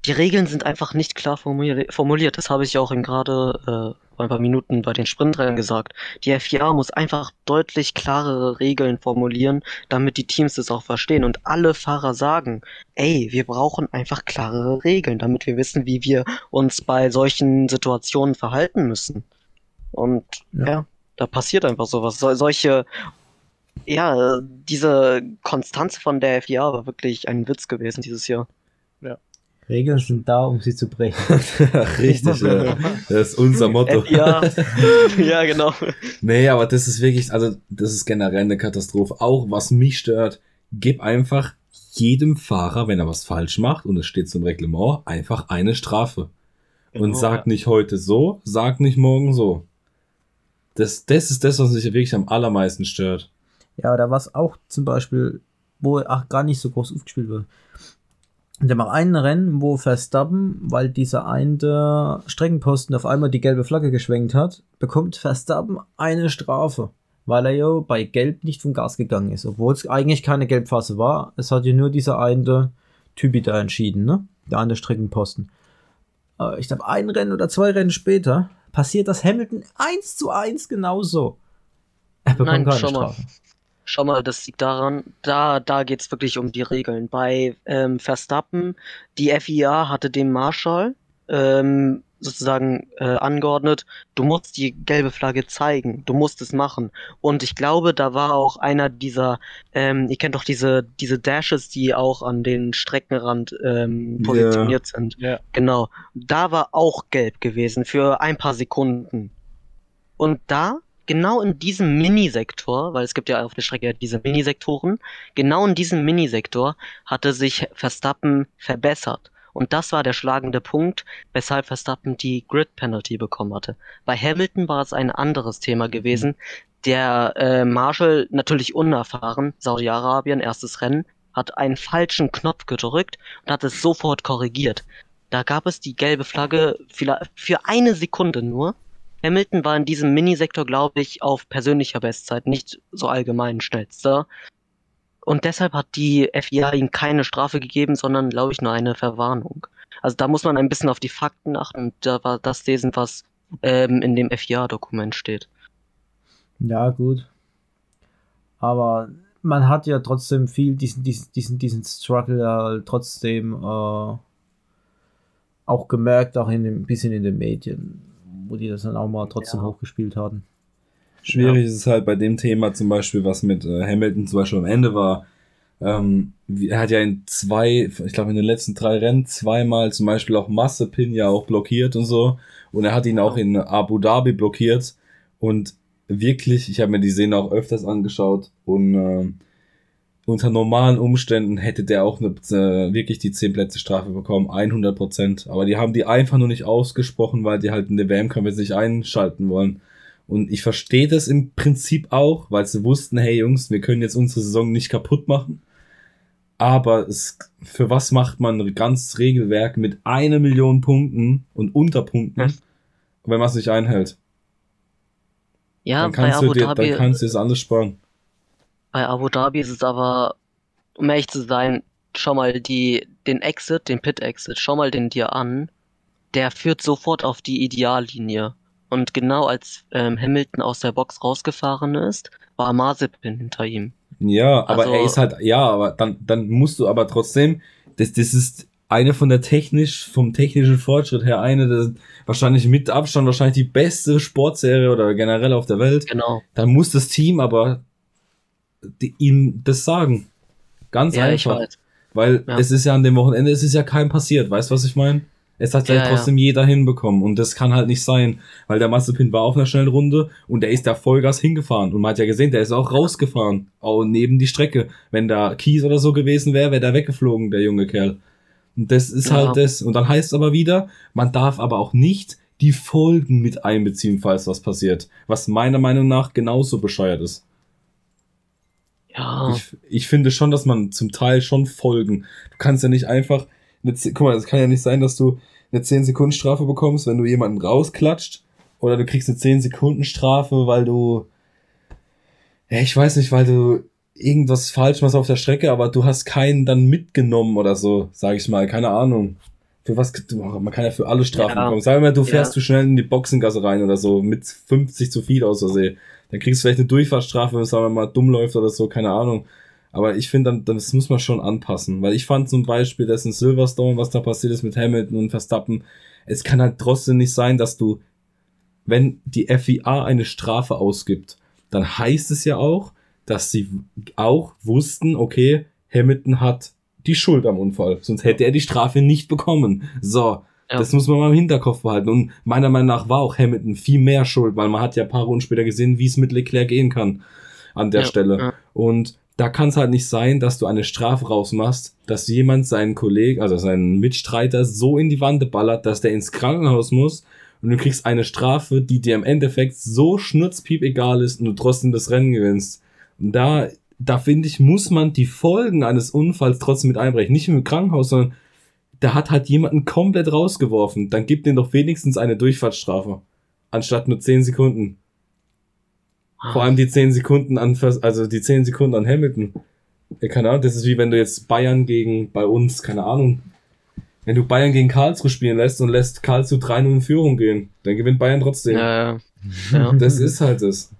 Speaker 4: Die Regeln sind einfach nicht klar formulier- formuliert. Das habe ich auch eben gerade äh, vor ein paar Minuten bei den Sprintrennen gesagt. Die FIA muss einfach deutlich klarere Regeln formulieren, damit die Teams es auch verstehen und alle Fahrer sagen, ey, wir brauchen einfach klarere Regeln, damit wir wissen, wie wir uns bei solchen Situationen verhalten müssen. Und
Speaker 3: Ja.
Speaker 4: ja, da passiert einfach sowas. So, solche, ja, diese Konstanz von der FIA war wirklich ein Witz gewesen dieses Jahr.
Speaker 3: Regeln sind da, um sie zu brechen. <laughs>
Speaker 2: Richtig, ja. Das ist unser Motto.
Speaker 4: Ja, <laughs> ja, genau.
Speaker 2: Nee, aber das ist wirklich, also das ist generell eine Katastrophe. Auch was mich stört, gib einfach jedem Fahrer, wenn er was falsch macht und es steht zum Reglement, einfach eine Strafe. und
Speaker 4: Genau,
Speaker 2: sag nicht heute so, sag nicht morgen so. Das, das ist das, was mich wirklich am allermeisten stört.
Speaker 3: Ja, da war es auch zum Beispiel, wo auch gar nicht so groß aufgespielt wird. Und da war ein Rennen, wo Verstappen, weil dieser eine Streckenposten auf einmal die gelbe Flagge geschwenkt hat, bekommt Verstappen eine Strafe, weil er ja bei Gelb nicht vom Gas gegangen ist, obwohl es eigentlich keine Gelbphase war. Es hat ja nur dieser eine Typi da entschieden, ne? Der eine Streckenposten. Äh, ich glaube, ein Rennen oder zwei Rennen später passiert das Hamilton eins zu eins genauso. Er bekommt
Speaker 4: Nein,
Speaker 3: keine
Speaker 4: schau mal. Schau mal, das liegt daran, da, da geht's wirklich um die Regeln. Bei ähm, Verstappen, die FIA hatte dem Marshall ähm, sozusagen äh, angeordnet, du musst die gelbe Flagge zeigen, du musst es machen. Und ich glaube, da war auch einer dieser, ähm, ihr kennt doch diese, diese Dashes, die auch an den Streckenrand ähm, positioniert yeah. sind.
Speaker 5: Ja.
Speaker 4: Genau. Da war auch gelb gewesen für ein paar Sekunden. Und da genau in diesem Minisektor, weil es gibt ja auf der Strecke diese Minisektoren, genau in diesem Minisektor hatte sich Verstappen verbessert. Und das war der schlagende Punkt, weshalb Verstappen die Grid Penalty bekommen hatte. Bei Hamilton war es ein anderes Thema gewesen. Der äh, Marshall, natürlich unerfahren, Saudi-Arabien, erstes Rennen, hat einen falschen Knopf gedrückt und hat es sofort korrigiert. Da gab es die gelbe Flagge für eine Sekunde nur Hamilton war in diesem Minisektor, glaube ich, auf persönlicher Bestzeit, nicht so allgemein schnellster. Und deshalb hat die FIA ihm keine Strafe gegeben, sondern, glaube ich, nur eine Verwarnung. Also da muss man ein bisschen auf die Fakten achten und da war das lesen, was ähm, in dem FIA-Dokument steht.
Speaker 3: Ja, gut. Aber man hat ja trotzdem viel diesen, diesen, diesen, diesen Struggle trotzdem äh, auch gemerkt, auch in dem, bisschen in den Medien wo die das dann auch mal trotzdem ja. hochgespielt hatten.
Speaker 2: Schwierig ja. ist es halt bei dem Thema zum Beispiel, was mit äh, Hamilton zum Beispiel am Ende war. Ähm, er hat ja in zwei, ich glaube in den letzten drei Rennen zweimal zum Beispiel auch Massepin ja auch blockiert und so. Und er hat ihn auch in Abu Dhabi blockiert. Und wirklich, ich habe mir die Szene auch öfters angeschaut und äh, unter normalen Umständen hätte der auch eine, äh, wirklich die 10 Plätze Strafe bekommen, 100 Prozent. Aber die haben die einfach nur nicht ausgesprochen, weil die halt in der jetzt nicht einschalten wollen. Und ich verstehe das im Prinzip auch, weil sie wussten, hey Jungs, wir können jetzt unsere Saison nicht kaputt machen. Aber es, für was macht man ein ganzes Regelwerk mit einer Million Punkten und Unterpunkten, hm. wenn man es nicht einhält?
Speaker 4: Ja,
Speaker 2: dann kannst, du dir, dann kannst du es alles sparen.
Speaker 4: Bei Abu Dhabi ist es aber, um ehrlich zu sein, schau mal die, den Exit, den Pit-Exit, schau mal den dir an. Der führt sofort auf die Ideallinie. Und genau als ähm, Hamilton aus der Box rausgefahren ist, war Mazepin hinter ihm.
Speaker 2: Ja, aber also, er ist halt, ja, aber dann, dann musst du aber trotzdem, das, das ist eine von der technisch, vom technischen Fortschritt her, eine der wahrscheinlich mit Abstand wahrscheinlich die beste Sportserie oder generell auf der Welt.
Speaker 4: Genau.
Speaker 2: Dann muss das Team aber die, ihm das sagen. Ganz ja, einfach. Weil ja. es ist ja an dem Wochenende, es ist ja keinem passiert, weißt du, was ich meine? Es hat ja, ja trotzdem jeder hinbekommen und das kann halt nicht sein, weil der Mazepin war auf einer schnellen Runde und der ist da Vollgas hingefahren und man hat ja gesehen, der ist auch rausgefahren, auch neben die Strecke. Wenn da Kies oder so gewesen wäre, wäre der weggeflogen, der junge Kerl. Und das ist halt das. Und dann heißt es aber wieder, man darf aber auch nicht die Folgen mit einbeziehen, falls was passiert. Was meiner Meinung nach genauso bescheuert ist.
Speaker 4: Ja.
Speaker 2: Ich, ich finde schon, dass man zum Teil schon folgen. Du kannst ja nicht einfach. Eine, guck mal, es kann ja nicht sein, dass du eine 10 Sekunden Strafe bekommst, wenn du jemanden rausklatscht. Oder du kriegst eine 10 Sekunden Strafe, weil du. Ja, ich weiß nicht, weil du irgendwas falsch machst auf der Strecke, aber du hast keinen dann mitgenommen oder so, sag ich mal. Keine Ahnung. Für was, man kann ja für alle Strafen ja. bekommen. Sag mal, du fährst ja. zu schnell in die Boxengasse rein oder so, mit 50 zu viel aus Versehen dann kriegst du vielleicht eine Durchfahrtsstrafe, wenn es mal dumm läuft oder so, keine Ahnung. Aber ich finde, dann, das muss man schon anpassen, weil ich fand zum Beispiel, dass in Silverstone, was da passiert ist mit Hamilton und Verstappen, es kann halt trotzdem nicht sein, dass du, wenn die FIA eine Strafe ausgibt, dann heißt es ja auch, dass sie auch wussten, okay, Hamilton hat die Schuld am Unfall, sonst hätte er die Strafe nicht bekommen. So, ja. Das muss man mal im Hinterkopf behalten. Und meiner Meinung nach war auch Hamilton viel mehr schuld, weil man hat ja ein paar Runden später gesehen, wie es mit Leclerc gehen kann an der ja, Stelle. Und da kann es halt nicht sein, dass du eine Strafe rausmachst, dass jemand seinen Kollegen, also seinen Mitstreiter so in die Wand ballert, dass der ins Krankenhaus muss und du kriegst eine Strafe, die dir im Endeffekt so schnurzpiep egal ist und du trotzdem das Rennen gewinnst. Und da, da finde ich, muss man die Folgen eines Unfalls trotzdem mit einbrechen. Nicht im Krankenhaus, sondern da hat halt jemanden komplett rausgeworfen. Dann gibt den doch wenigstens eine Durchfahrtsstrafe. Anstatt nur 10 Sekunden. Vor allem die 10 Sekunden an, also die 10 Sekunden an Hamilton. Ja, keine Ahnung, das ist wie wenn du jetzt Bayern gegen, bei uns, keine Ahnung, wenn du Bayern gegen Karlsruhe spielen lässt und lässt Karlsruhe 3-0 in Führung gehen, dann gewinnt Bayern trotzdem.
Speaker 4: Ja, ja. <laughs>
Speaker 2: Das ist halt das.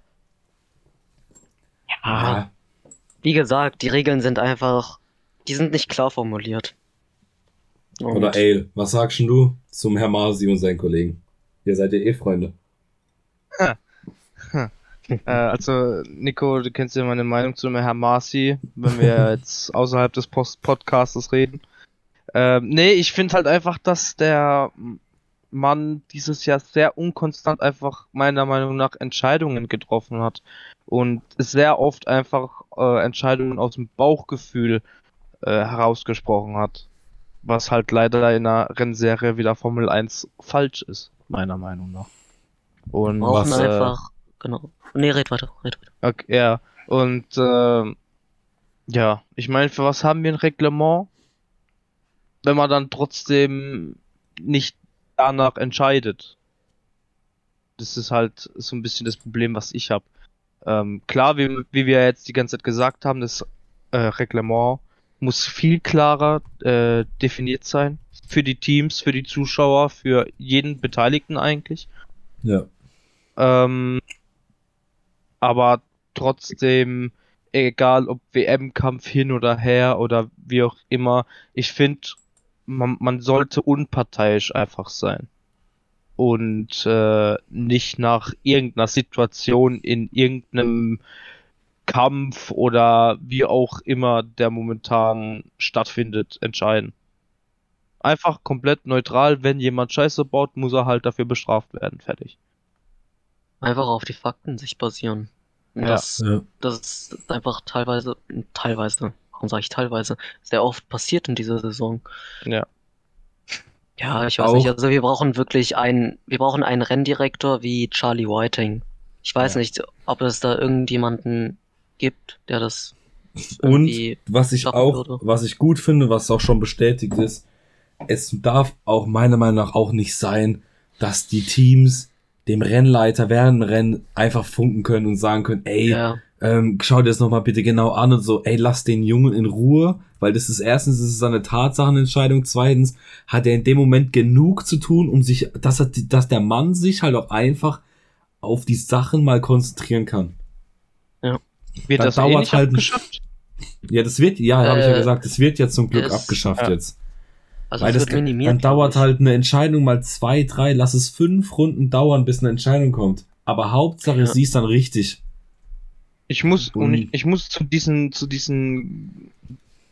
Speaker 4: Ja. Wie gesagt, die Regeln sind einfach, die sind nicht klar formuliert. Und
Speaker 2: Oder Ale, was sagst du zum Herr Masi und seinen Kollegen? Ihr seid ja eh Freunde.
Speaker 5: Äh, also, Nico, du kennst ja meine Meinung zu dem Herrn Marci, wenn wir <laughs> jetzt außerhalb des Post Podcastes reden. Ähm, nee, ich finde halt einfach, dass der Mann dieses Jahr sehr unkonstant einfach meiner Meinung nach Entscheidungen getroffen hat und sehr oft einfach äh, Entscheidungen aus dem Bauchgefühl äh, herausgesprochen hat. Was halt leider in einer Rennserie wie der Formel 1 falsch ist, meiner Meinung nach. Und
Speaker 4: wir brauchen
Speaker 2: was,
Speaker 5: äh,
Speaker 4: einfach, genau. Nee, red weiter, red weiter.
Speaker 5: Okay, ja. Und ähm, ja, ich meine, für was haben wir ein Reglement, wenn man dann trotzdem nicht danach entscheidet? Das ist halt so ein bisschen das Problem, was ich habe. Ähm, klar, wie, wie wir jetzt die ganze Zeit gesagt haben, das äh, Reglement muss viel klarer äh, definiert sein. Für die Teams, für die Zuschauer, für jeden Beteiligten eigentlich.
Speaker 2: Ja.
Speaker 5: Ähm, aber trotzdem, egal ob WM-Kampf hin oder her oder wie auch immer, ich finde, man, man sollte unparteiisch einfach sein. Und äh, nicht nach irgendeiner Situation in irgendeinem Kampf oder wie auch immer der momentan stattfindet, entscheiden. Einfach komplett neutral, wenn jemand Scheiße baut, muss er halt dafür bestraft werden. Fertig.
Speaker 4: Einfach auf die Fakten sich basieren.
Speaker 5: Ja.
Speaker 4: Das,
Speaker 2: ja.
Speaker 4: das ist einfach teilweise, teilweise, warum sage ich teilweise, sehr oft passiert in dieser Saison.
Speaker 5: Ja.
Speaker 4: Ja, ich weiß
Speaker 2: Auch-
Speaker 4: nicht, also wir brauchen wirklich einen, wir brauchen einen Renndirektor wie Charlie Whiting. Ich weiß
Speaker 2: Ja.
Speaker 4: nicht, ob es da irgendjemanden gibt, der das
Speaker 2: Und was ich auch,
Speaker 4: würde.
Speaker 2: was ich gut finde, was auch schon bestätigt ist, es darf auch meiner Meinung nach auch nicht sein, dass die Teams dem Rennleiter während dem Rennen einfach funken können und sagen können, ey,
Speaker 4: Ja,
Speaker 2: ähm, schau dir das nochmal bitte genau an und so, ey, lass den Jungen in Ruhe, weil das ist erstens, das ist eine Tatsachenentscheidung, zweitens hat er in dem Moment genug zu tun, um sich, dass er, dass der Mann sich halt auch einfach auf die Sachen mal konzentrieren kann.
Speaker 5: Wird
Speaker 2: Dann
Speaker 5: das eh
Speaker 2: dauert
Speaker 5: nicht
Speaker 2: halt
Speaker 5: abgeschafft?
Speaker 2: Ja, das wird, ja, habe ich ja
Speaker 4: Äh,
Speaker 2: gesagt, das wird ja zum Glück
Speaker 4: es-
Speaker 2: abgeschafft
Speaker 5: ja.
Speaker 2: jetzt.
Speaker 4: also
Speaker 2: Weil
Speaker 4: es
Speaker 2: das
Speaker 4: wird minimiert.
Speaker 2: dann dauert halt eine Entscheidung mal zwei, drei, lass es fünf Runden dauern, bis eine Entscheidung kommt. Aber Hauptsache,
Speaker 4: Ja.
Speaker 2: sie ist dann richtig.
Speaker 5: Ich muss und
Speaker 2: Und-
Speaker 5: ich, ich muss zu diesen zu diesen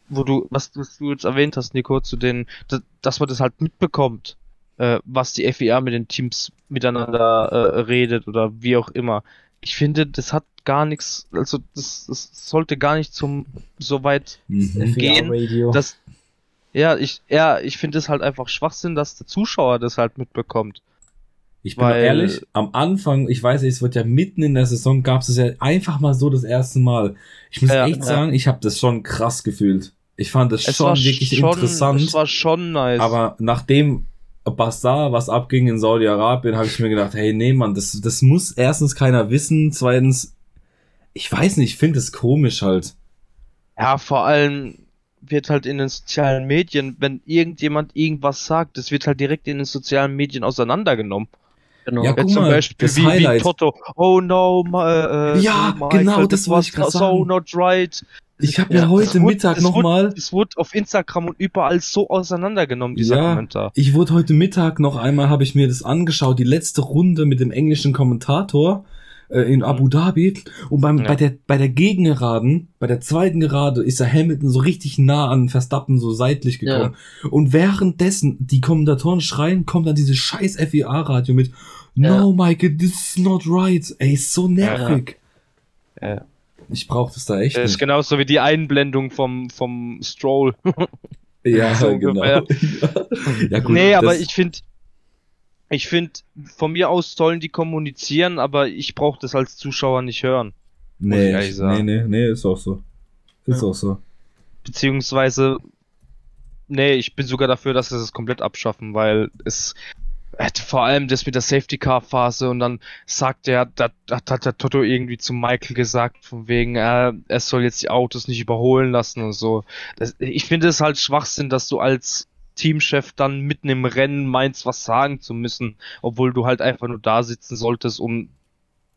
Speaker 5: wo du was, was du jetzt erwähnt hast, Nico, zu den dass, dass man das halt mitbekommt, äh, was die FIA mit den Teams miteinander äh, redet oder wie auch immer. Ich finde, das hat gar nichts, also das, das sollte gar nicht zum so weit
Speaker 2: Mhm.
Speaker 5: Gehen,
Speaker 3: Radio.
Speaker 5: dass ja, ich ja, ich finde es halt einfach Schwachsinn, dass der Zuschauer das halt mitbekommt.
Speaker 2: Ich bin
Speaker 5: Weil-
Speaker 2: doch ehrlich, am Anfang, ich weiß nicht, es wird ja mitten in der Saison, gab es ja einfach mal so das erste Mal. Ich muss
Speaker 5: Ja,
Speaker 2: echt
Speaker 5: ja.
Speaker 2: sagen, ich habe das schon krass gefühlt. Ich fand das schon wirklich
Speaker 5: schon,
Speaker 2: interessant.
Speaker 5: Es war schon nice.
Speaker 2: Aber nachdem Bassar was abging in Saudi-Arabien, habe ich mir gedacht, hey, nee, Mann, das, das muss erstens keiner wissen. Zweitens, ich weiß nicht, ich finde es komisch halt.
Speaker 5: Ja, vor allem wird halt in den sozialen Medien, wenn irgendjemand irgendwas sagt, das wird halt direkt in den sozialen Medien auseinandergenommen.
Speaker 4: Genau.
Speaker 2: Ja,
Speaker 5: Ja,
Speaker 2: guck
Speaker 5: zum
Speaker 2: mal,
Speaker 5: Beispiel
Speaker 2: das
Speaker 5: wie, wie
Speaker 2: Highlight.
Speaker 5: Toto, oh no, my, äh,
Speaker 2: Ja,
Speaker 5: Michael,
Speaker 2: genau, das wollte ich
Speaker 5: so
Speaker 2: sagen.
Speaker 5: not right.
Speaker 2: Ich habe
Speaker 5: Ja,
Speaker 2: mir heute
Speaker 5: wurde-
Speaker 2: Mittag nochmal,
Speaker 5: Das wurde auf Instagram und überall so auseinandergenommen, dieser
Speaker 2: Ja.
Speaker 5: Kommentar.
Speaker 2: ich wurde heute Mittag noch einmal, habe ich mir das angeschaut, die letzte Runde mit dem englischen Kommentator äh, in Abu Dhabi. Und beim,
Speaker 5: Ja.
Speaker 2: bei, der, bei der Gegengeraden, bei der zweiten Gerade, ist der Hamilton so richtig nah an Verstappen so seitlich gekommen. Und währenddessen die Kommentatoren schreien, kommt dann dieses scheiß FIA-Radio mit No, Michael, this is not right. Ey, ist so nervig.
Speaker 5: Ja.
Speaker 2: Ich brauch das da echt
Speaker 5: Das ist
Speaker 2: nicht.
Speaker 5: genauso wie die Einblendung vom, vom Stroll.
Speaker 2: Ja, <laughs>
Speaker 5: so
Speaker 2: genau. <laughs> ja, gut,
Speaker 5: nee, aber ich finde, ich finde, von mir aus sollen die kommunizieren, aber ich brauche das als Zuschauer nicht hören.
Speaker 2: Nee, nee, nee, nee, ist auch so. Ist
Speaker 4: Ja.
Speaker 2: auch so.
Speaker 5: Beziehungsweise, nee, ich bin sogar dafür, dass sie es komplett abschaffen, weil es vor allem das mit der Safety Car Phase und dann sagt er, da, da hat der Toto irgendwie zu Michael gesagt, von wegen, äh, er soll jetzt die Autos nicht überholen lassen und so. Das, ich finde es halt Schwachsinn, dass du als Teamchef dann mitten im Rennen meinst, was sagen zu müssen, obwohl du halt einfach nur da sitzen solltest und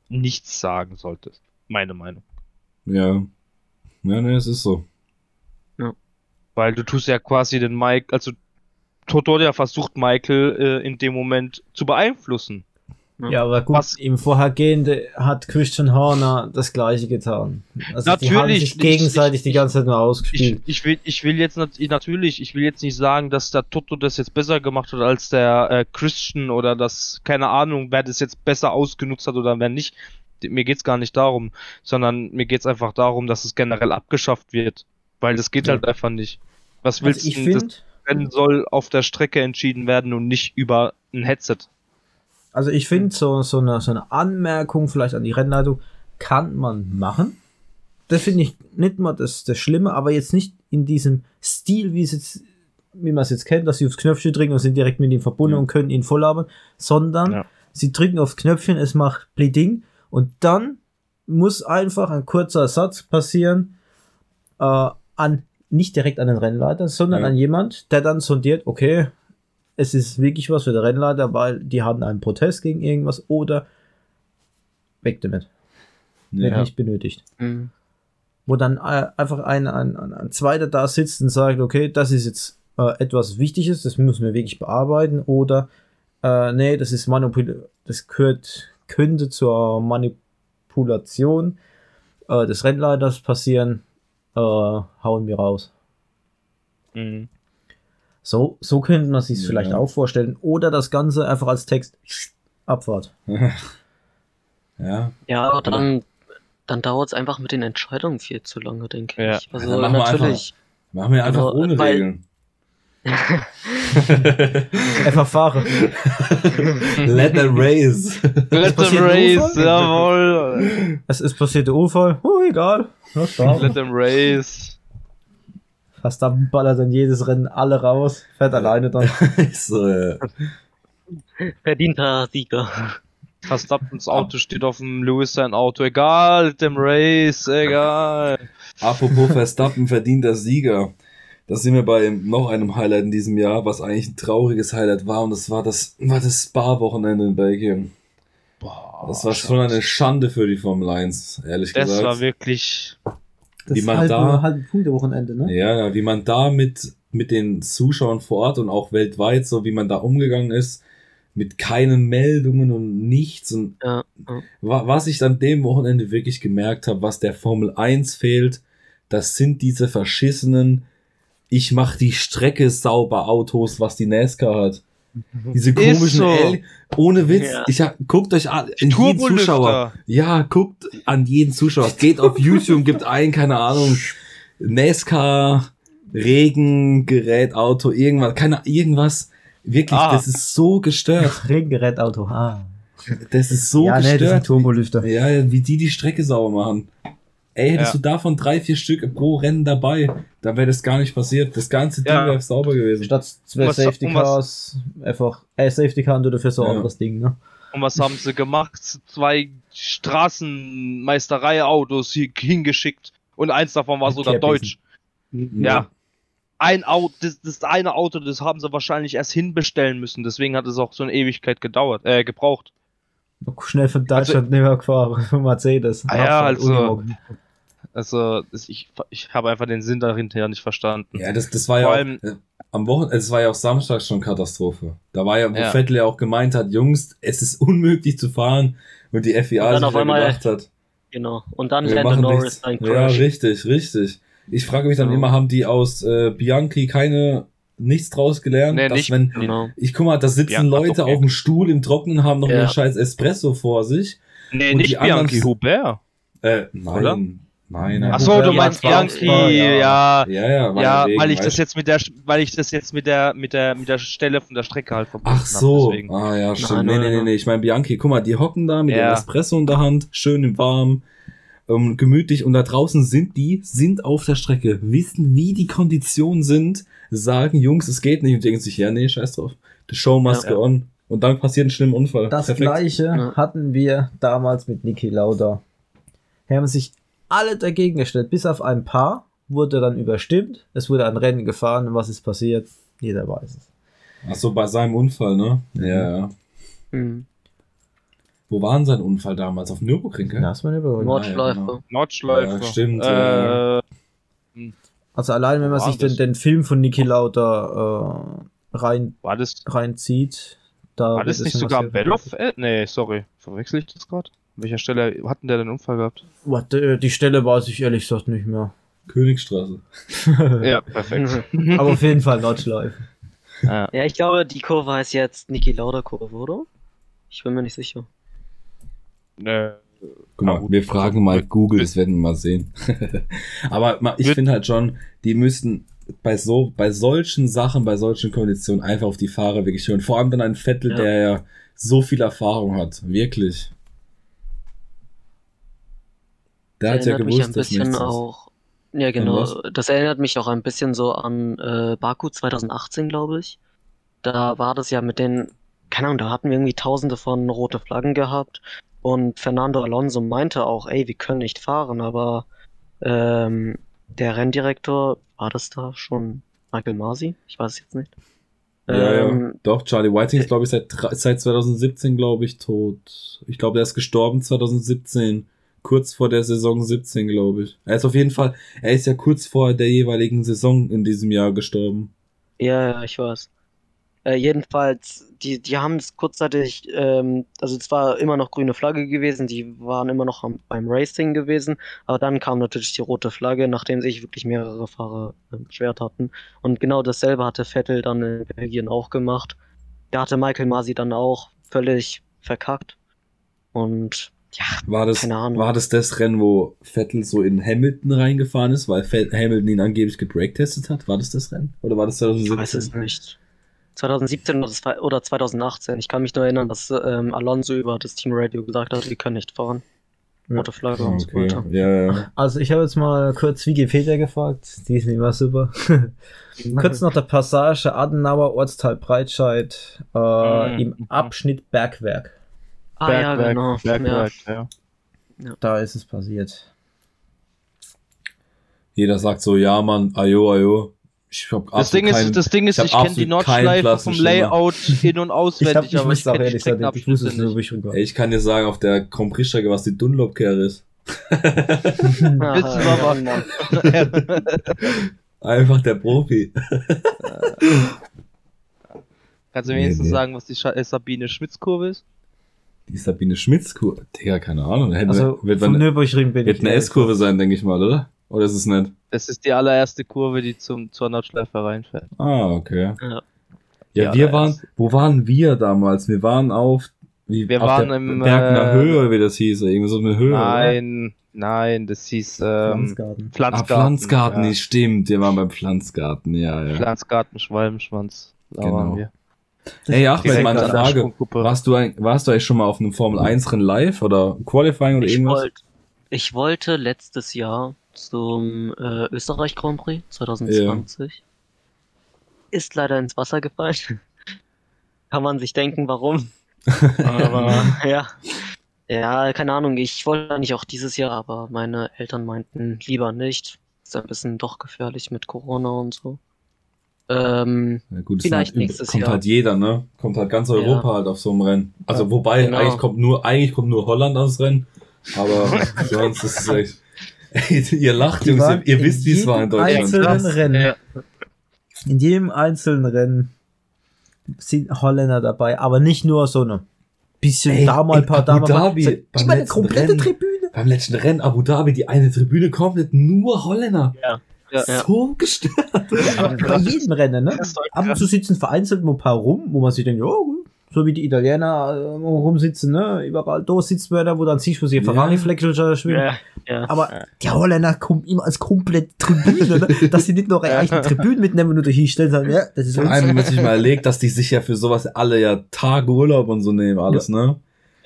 Speaker 5: nichts sagen solltest. Meine Meinung.
Speaker 2: Ja. Ja, ne, es ist so.
Speaker 5: Weil du tust ja quasi den Mike, also Toto hat ja versucht, Michael äh, in dem Moment zu beeinflussen.
Speaker 3: Ja, aber gut,
Speaker 5: Was-
Speaker 3: im Vorhergehende hat Christian Horner das gleiche getan. Also die haben
Speaker 5: Natürlich,
Speaker 3: sich
Speaker 5: ich-
Speaker 3: gegenseitig
Speaker 5: ich-
Speaker 3: die ganze Zeit nur
Speaker 5: Ich,
Speaker 3: ausgespielt.
Speaker 5: ich will, ich will jetzt nat natürlich, ich will jetzt nicht sagen, dass der Toto das jetzt besser gemacht hat als der äh, Christian oder das, keine Ahnung, wer das jetzt besser ausgenutzt hat oder wer nicht. Mir geht's gar nicht darum, sondern mir geht's einfach darum, dass es generell abgeschafft wird. Weil das geht
Speaker 3: Ja.
Speaker 5: halt einfach nicht. Was willst
Speaker 3: Also ich
Speaker 5: du? Das
Speaker 3: finde,
Speaker 5: Rennen soll auf der Strecke entschieden werden und nicht über ein Headset.
Speaker 3: Also ich finde so, so, eine, so eine Anmerkung vielleicht an die Rennleitung kann man machen. Das finde ich nicht mal das, das Schlimme, aber jetzt nicht in diesem Stil, wie es jetzt, wie man es jetzt kennt, dass sie aufs Knöpfchen drücken und sind direkt mit ihm verbunden
Speaker 2: Ja.
Speaker 3: und können ihn voll labern, sondern
Speaker 5: Ja.
Speaker 3: sie drücken aufs Knöpfchen, es macht Bleeding und dann muss einfach ein kurzer Satz passieren äh, an nicht direkt an den Rennleiter, sondern
Speaker 2: Ja.
Speaker 3: an jemand, der dann sondiert, okay, es ist wirklich was für den Rennleiter, weil die haben einen Protest gegen irgendwas oder weg damit, wird
Speaker 2: Ja.
Speaker 3: nicht benötigt.
Speaker 4: Mhm.
Speaker 3: Wo dann äh, einfach ein, ein, ein, ein zweiter da sitzt und sagt, okay, das ist jetzt äh, etwas Wichtiges, das müssen wir wirklich bearbeiten oder äh, nee, das ist Manipul das gehört, könnte zur Manipulation äh, des Rennleiters passieren, äh, hauen wir raus.
Speaker 5: Mhm.
Speaker 3: So, so könnte man sich
Speaker 2: Ja.
Speaker 3: vielleicht auch vorstellen. Oder das Ganze einfach als Text Abfahrt. <laughs>
Speaker 2: ja.
Speaker 4: Ja, aber dann, dann dauert es einfach mit den Entscheidungen viel zu lange, denke
Speaker 5: Ja.
Speaker 4: ich. Also
Speaker 2: Dann machen wir
Speaker 4: natürlich.
Speaker 2: Machen wir einfach
Speaker 4: Aber,
Speaker 2: ohne
Speaker 4: weil-
Speaker 2: Regeln. <laughs>
Speaker 3: Einfach fahren. <laughs>
Speaker 2: Let them race.
Speaker 5: Let them race, jawohl.
Speaker 3: Es ist passiert der Unfall. Oh, egal.
Speaker 5: Let them race.
Speaker 3: Verstappen ballert dann jedes Rennen alle raus. Fährt alleine dann. <laughs>
Speaker 2: so, ja.
Speaker 4: Verdienter Sieger.
Speaker 5: Verstappens Auto steht auf dem Lewis sein Auto. Egal, them race, egal.
Speaker 2: Apropos Verstappen verdienter Sieger. Da sind wir bei noch einem Highlight in diesem Jahr, was eigentlich ein trauriges Highlight war, und das war das, war das Spa-Wochenende in Belgien.
Speaker 5: Boah,
Speaker 2: Das war schon eine Schande für die Formel 1, ehrlich
Speaker 5: Das
Speaker 2: gesagt.
Speaker 5: war wirklich.
Speaker 3: Das
Speaker 2: Wie man
Speaker 3: halbe,
Speaker 2: da-
Speaker 3: halbe Punkte Wochenende, ne?
Speaker 2: Ja, ja, wie man da mit, mit den Zuschauern vor Ort und auch weltweit, so wie man da umgegangen ist, mit keinen Meldungen und nichts. Und
Speaker 4: Ja, ja.
Speaker 2: wa- was ich an dem Wochenende wirklich gemerkt habe, was der Formel 1 fehlt, das sind diese verschissenen, ich mach die Strecke sauber Autos, was die NASCAR hat. Diese komischen
Speaker 5: so.
Speaker 2: L ohne Witz,
Speaker 4: Ja.
Speaker 2: ich hab, guckt euch an, in jeden. Zuschauer. Ja, guckt an jeden Zuschauer. <laughs> Geht auf YouTube, gibt ein, keine Ahnung, NASCAR, Regengerät, Auto, irgendwas, keine irgendwas. Wirklich,
Speaker 5: Ah.
Speaker 2: das ist so gestört. <laughs>
Speaker 3: Regengerätauto. Ah.
Speaker 2: Das ist so
Speaker 3: ja, nee, das sind
Speaker 2: gestört.
Speaker 3: Turbolüfter.
Speaker 2: ja, ja, wie die die Strecke sauber machen. Ey, hättest
Speaker 5: Ja.
Speaker 2: du davon drei, vier Stück pro Rennen dabei, dann wäre das gar nicht passiert. Das ganze Ding
Speaker 5: Ja.
Speaker 2: wäre sauber gewesen.
Speaker 3: Statt zwei
Speaker 5: Was-
Speaker 3: Safety
Speaker 5: was-
Speaker 3: Cars, einfach, äh, Safety Car und dafür so ein
Speaker 2: Ja.
Speaker 3: anderes Ding, ne?
Speaker 5: Und was haben sie gemacht? Zwei Straßenmeisterei-Autos hier hingeschickt. Und eins davon war sogar deutsch. Ja. Ein Auto, das, das eine Auto, das haben sie wahrscheinlich erst hinbestellen müssen. Deswegen hat es auch so eine Ewigkeit gedauert, äh, gebraucht.
Speaker 3: Schnell von Deutschland nicht mehr gefahren, <laughs> von Mercedes.
Speaker 5: Ah ja, also-. Also, ich, ich habe einfach den Sinn dahinter nicht verstanden.
Speaker 2: Ja, das, das war ja
Speaker 5: Vor
Speaker 2: auch,
Speaker 5: allem-
Speaker 2: äh, am Wochenende, es war ja auch Samstag schon Katastrophe. Da war ja, wo
Speaker 5: Ja.
Speaker 2: Vettel ja auch gemeint hat, Jungs, es ist unmöglich zu fahren und die FIA
Speaker 4: Und dann
Speaker 2: sich
Speaker 4: auf
Speaker 2: ja
Speaker 4: einmal-
Speaker 2: gedacht hat,
Speaker 4: Genau. Und dann Lando
Speaker 2: machen
Speaker 4: Norris
Speaker 2: nichts.
Speaker 4: ein
Speaker 2: Ja,
Speaker 4: Crash.
Speaker 2: richtig, richtig. Ich frage mich dann
Speaker 4: Ja.
Speaker 2: immer, haben die aus äh, Bianchi keine nichts draus gelernt?
Speaker 5: Nee,
Speaker 2: dass
Speaker 5: nicht.
Speaker 2: wenn
Speaker 4: Genau.
Speaker 2: ich guck mal, da sitzen
Speaker 5: Bianchi,
Speaker 2: Leute
Speaker 5: okay.
Speaker 2: auf dem Stuhl im Trockenen, haben noch
Speaker 4: Ja.
Speaker 2: einen scheiß Espresso vor sich.
Speaker 5: Nee,
Speaker 2: Und
Speaker 5: nicht
Speaker 2: die anderen-
Speaker 5: Bianchi, Hubert.
Speaker 2: Äh, nein.
Speaker 5: Oder?
Speaker 2: Nein, nein.
Speaker 5: Ach so, du
Speaker 3: Ja,
Speaker 5: meinst
Speaker 3: Spa,
Speaker 5: ja.
Speaker 3: ja.
Speaker 2: Ja, ja,
Speaker 5: Ja,
Speaker 2: meinetwegen,
Speaker 5: weil ich das jetzt mit der, weil ich das jetzt mit der, mit der, mit der Stelle von der Strecke halt verbunden
Speaker 2: Ach so.
Speaker 5: hab.
Speaker 2: Ah ja, stimmt.
Speaker 4: Nein,
Speaker 2: nee,
Speaker 4: nein,
Speaker 2: nee, nee,
Speaker 4: nein.
Speaker 2: nee. Ich meine Bianchi, guck mal, die hocken da mit
Speaker 5: Ja.
Speaker 2: dem Espresso in der Hand, schön im Warm, ähm, gemütlich und da draußen sind die, sind auf der Strecke, wissen, wie die Konditionen sind, sagen, Jungs, es geht nicht und denken sich, ja, nee, scheiß drauf. The show must
Speaker 4: Ja.
Speaker 2: go on. Und dann passiert ein schlimmer Unfall.
Speaker 3: Das
Speaker 2: Perfekt.
Speaker 3: gleiche
Speaker 4: Ja.
Speaker 3: hatten wir damals mit Niki Lauda. Hier haben sich alle dagegen gestellt, bis auf ein paar wurde dann überstimmt. Es wurde ein Rennen gefahren. Was ist passiert? Jeder weiß es.
Speaker 2: Ach so, bei seinem Unfall, ne? Ja, ja.
Speaker 4: Mhm.
Speaker 2: Wo war denn sein Unfall damals? Auf Nürburgring, gell?
Speaker 3: Ist man überholt.
Speaker 4: Nordschleife.
Speaker 2: genau.
Speaker 5: Nordschleife.
Speaker 2: Ja, stimmt,
Speaker 5: Äh,
Speaker 2: ja.
Speaker 3: Also allein wenn man
Speaker 5: War
Speaker 3: sich den,
Speaker 5: das-
Speaker 3: den Film von Niki Lauda äh, rein,
Speaker 5: War das,
Speaker 3: reinzieht, da
Speaker 5: war das nicht sogar
Speaker 3: immer sehr-
Speaker 5: Battle of... Äh, nee, sorry. Verwechsel ich das gerade? An welcher Stelle hatten der den Unfall gehabt?
Speaker 3: What, äh, die Stelle weiß ich ehrlich gesagt nicht mehr.
Speaker 2: Königstraße. <laughs>
Speaker 5: Ja, perfekt. <laughs>
Speaker 3: Aber auf jeden Fall Nordschleife.
Speaker 5: ja.
Speaker 4: Ja, ich glaube, die Kurve heißt jetzt Niki Lauda Kurve, oder? Ich bin mir nicht sicher.
Speaker 5: Nee.
Speaker 2: Guck mal, wir fragen mal Google, das werden wir mal sehen. <laughs> Aber ich finde halt schon, die müssten bei so, bei solchen Sachen, bei solchen Konditionen einfach auf die Fahrer wirklich hören. Vor allem dann ein Vettel,
Speaker 4: Ja.
Speaker 2: der ja so viel Erfahrung hat. Wirklich. Der hat ja
Speaker 4: erinnert mich
Speaker 2: gewusst,
Speaker 4: ein bisschen auch. Ja, genau. Das erinnert mich auch ein bisschen so an äh, Baku 2018, glaube ich. Da war das ja mit den, keine Ahnung, da hatten wir irgendwie tausende von rote Flaggen gehabt. Und Fernando Alonso meinte auch, ey, wir können nicht fahren, aber ähm, der Renndirektor, war das da schon Michael Masi? Ich weiß es jetzt nicht.
Speaker 2: Ja, ja.
Speaker 4: Ähm,
Speaker 2: Doch, Charlie Whiting ist, glaube ich, seit, seit 2017, glaube ich, tot. Ich glaube, er ist gestorben 2017. Kurz vor der Saison 17, glaube ich. Er ist auf jeden Fall, er ist ja kurz vor der jeweiligen Saison in diesem Jahr gestorben.
Speaker 4: Ja, ja, ich weiß. Äh, jedenfalls, die, die haben es kurzzeitig, ähm, also es war immer noch grüne Flagge gewesen, die waren immer noch am, beim Racing gewesen, aber dann kam natürlich die rote Flagge, nachdem sich wirklich mehrere Fahrer äh, beschwert hatten. Und genau dasselbe hatte Vettel dann in Belgien auch gemacht. Da hatte Michael Masi dann auch völlig verkackt. Und ja,
Speaker 2: War das,
Speaker 4: Keine Ahnung.
Speaker 2: war das das Rennen, wo Vettel so in Hamilton reingefahren ist, weil Hamilton ihn angeblich gebreaktestet hat? War das das Rennen? Oder war das
Speaker 4: ich weiß es
Speaker 2: 2017?
Speaker 4: nicht. 2017 oder zwei- oder 2018. Ich kann mich nur erinnern, dass ähm, Alonso über das Team Radio gesagt hat, wir können nicht fahren.
Speaker 3: Ja.
Speaker 4: Rote Flagge und so
Speaker 2: okay.
Speaker 4: weiter.
Speaker 2: Ja, ja.
Speaker 3: Also ich habe jetzt mal kurz Wikipedia gefragt, die ist mehr super. <laughs> kurz nach der Passage Adenauer Ortsteil Breitscheid äh,
Speaker 5: Mhm.
Speaker 3: im Abschnitt Bergwerk.
Speaker 4: Ah ja,
Speaker 5: Bergwerk,
Speaker 4: genau.
Speaker 5: Bergwerk, ja.
Speaker 3: Da ist es passiert.
Speaker 2: Jeder sagt so, ja, Mann, ayo, ayo. Ich hab
Speaker 5: Das Ding
Speaker 2: absolut
Speaker 5: ist, das Ding ist,
Speaker 2: ich
Speaker 5: ich kenne die Nordschleife vom. Layout in- und <laughs>
Speaker 3: Ich,
Speaker 5: auswendig,
Speaker 3: hab, ich
Speaker 5: aber
Speaker 3: muss
Speaker 5: ich kenne die
Speaker 3: ich
Speaker 5: Streckenabschnitte
Speaker 3: ich
Speaker 2: ich kann dir sagen, auf der Grand Prix-Strecke, was die Dunlop-Kehre ist.
Speaker 5: Du mal machen?
Speaker 2: Einfach der Profi.
Speaker 5: Kannst du
Speaker 2: Nee,
Speaker 5: wenigstens
Speaker 2: nee.
Speaker 5: sagen, was die äh, Sabine Schmitz-Kurve ist?
Speaker 2: Die Sabine Schmitz-Kurve. Digga, keine Ahnung. Hätte,
Speaker 3: Also
Speaker 2: wird,
Speaker 3: vom
Speaker 2: man,
Speaker 3: Nürburgring bin
Speaker 2: wird
Speaker 3: ich
Speaker 2: eine S-Kurve sein, denke ich mal, oder? Oder ist es nicht?
Speaker 5: Das ist die allererste Kurve, die zum, zur Nordschleife reinfährt.
Speaker 2: Ah, okay.
Speaker 4: Ja.
Speaker 2: Ja, wir waren, wo waren wir damals? Wir waren auf, wie,
Speaker 5: Wir
Speaker 2: auf
Speaker 5: waren
Speaker 2: der
Speaker 5: im,
Speaker 2: Bergner
Speaker 5: äh,
Speaker 2: Höhe, wie das hieß, irgendwie so eine Höhe.
Speaker 5: Nein, nein, das hieß ähm,
Speaker 3: Pflanzgarten.
Speaker 2: Oder? Ah,
Speaker 5: Pflanzgarten.
Speaker 2: Pflanzgarten,
Speaker 5: ja.
Speaker 2: stimmt. Wir waren beim Pflanzgarten, ja, ja.
Speaker 5: Pflanzgarten, Schwalbenschwanz. Da
Speaker 2: Genau.
Speaker 5: waren wir.
Speaker 2: Hey, Achmed, meine Frage. Warst du, ein, warst du eigentlich schon mal auf einem Formel 1 Rennen live oder Qualifying oder
Speaker 4: Ich,
Speaker 2: irgendwas?
Speaker 4: wollt, ich wollte letztes Jahr zum äh, Österreich Grand Prix 2020. Ist leider ins Wasser gefallen. <laughs> Kann man sich denken, warum. <laughs> Aber ja. Ja, keine Ahnung. Ich wollte eigentlich auch dieses Jahr, aber meine Eltern meinten lieber nicht. Ist ein bisschen doch gefährlich mit Corona und so. Ähm,
Speaker 2: Ja, gut,
Speaker 4: Vielleicht
Speaker 2: ist halt,
Speaker 4: nächstes
Speaker 2: kommt
Speaker 4: Jahr.
Speaker 2: halt jeder, ne? Kommt halt ganz Europa halt auf so einem Rennen. Also
Speaker 3: Ja,
Speaker 2: wobei,
Speaker 4: genau.
Speaker 2: eigentlich kommt nur, eigentlich kommt nur Holland ans Rennen. Aber <laughs> sonst ist es echt. Ey, <laughs> ihr lacht,
Speaker 3: Die
Speaker 2: Jungs, ihr, wisst, wie es war in
Speaker 3: jedem
Speaker 2: Deutschland.
Speaker 3: einzelnen. Rennen.
Speaker 5: Ja.
Speaker 3: In jedem einzelnen Rennen sind Holländer dabei, aber nicht nur so eine bisschen
Speaker 2: Ey,
Speaker 3: da mal ein
Speaker 2: in
Speaker 3: paar, da
Speaker 2: Abu
Speaker 3: mal ein paar.
Speaker 2: Dhabi,
Speaker 3: So,
Speaker 2: beim
Speaker 3: Immer eine
Speaker 2: letzten
Speaker 3: komplette
Speaker 2: Rennen.
Speaker 3: Tribüne.
Speaker 2: Beim letzten Rennen Abu Dhabi, die eine Tribüne komplett nur Holländer.
Speaker 4: ja.
Speaker 2: So gestört.
Speaker 3: Aber bei jedem Rennen, ne?
Speaker 5: Das ist doch
Speaker 3: Ab und zu sitzen vereinzelt mal ein paar rum, wo man sich denkt, ja, gut. so wie die Italiener äh, rumsitzen, ne? Überall da sitzt man da, wo dann siehst du, wo sie
Speaker 2: Ja.
Speaker 3: Ferrari-Fleckchen schwimmen.
Speaker 4: Ja, ja.
Speaker 3: Aber die Holländer kommen immer als komplett Tribüne, ne? dass sie nicht noch eine eigene Tribüne mitnehmen und nur dahin stellen, sagen, ja, das ist
Speaker 2: Vor
Speaker 3: uns.
Speaker 2: allem, wenn man sich mal erlegt, dass die sich ja für sowas alle ja Tage Urlaub und so nehmen, alles, ne?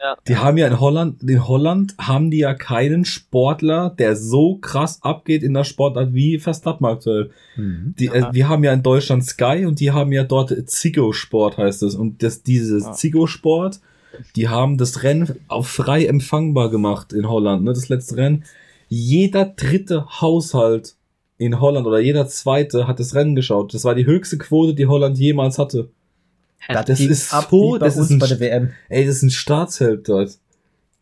Speaker 4: Ja.
Speaker 2: Die haben ja in Holland, in Holland haben die ja keinen Sportler, der so krass abgeht in der Sportart wie Verstappen aktuell.
Speaker 3: Mhm.
Speaker 2: Die, äh,
Speaker 4: Ja.
Speaker 2: wir haben ja in Deutschland Sky und die haben ja dort Ziggo-Sport heißt es. Und das, dieses
Speaker 5: Ah.
Speaker 2: Ziggo-Sport, die haben das Rennen auf frei empfangbar gemacht in Holland, ne? Das letzte Rennen. Jeder dritte Haushalt in Holland oder jeder zweite hat das Rennen geschaut. Das war die höchste Quote, die Holland jemals hatte.
Speaker 4: Heftig.
Speaker 2: das ist so- das ist ein
Speaker 3: bei der WM.
Speaker 2: Ey, das ist ein Staatsheld dort. <laughs>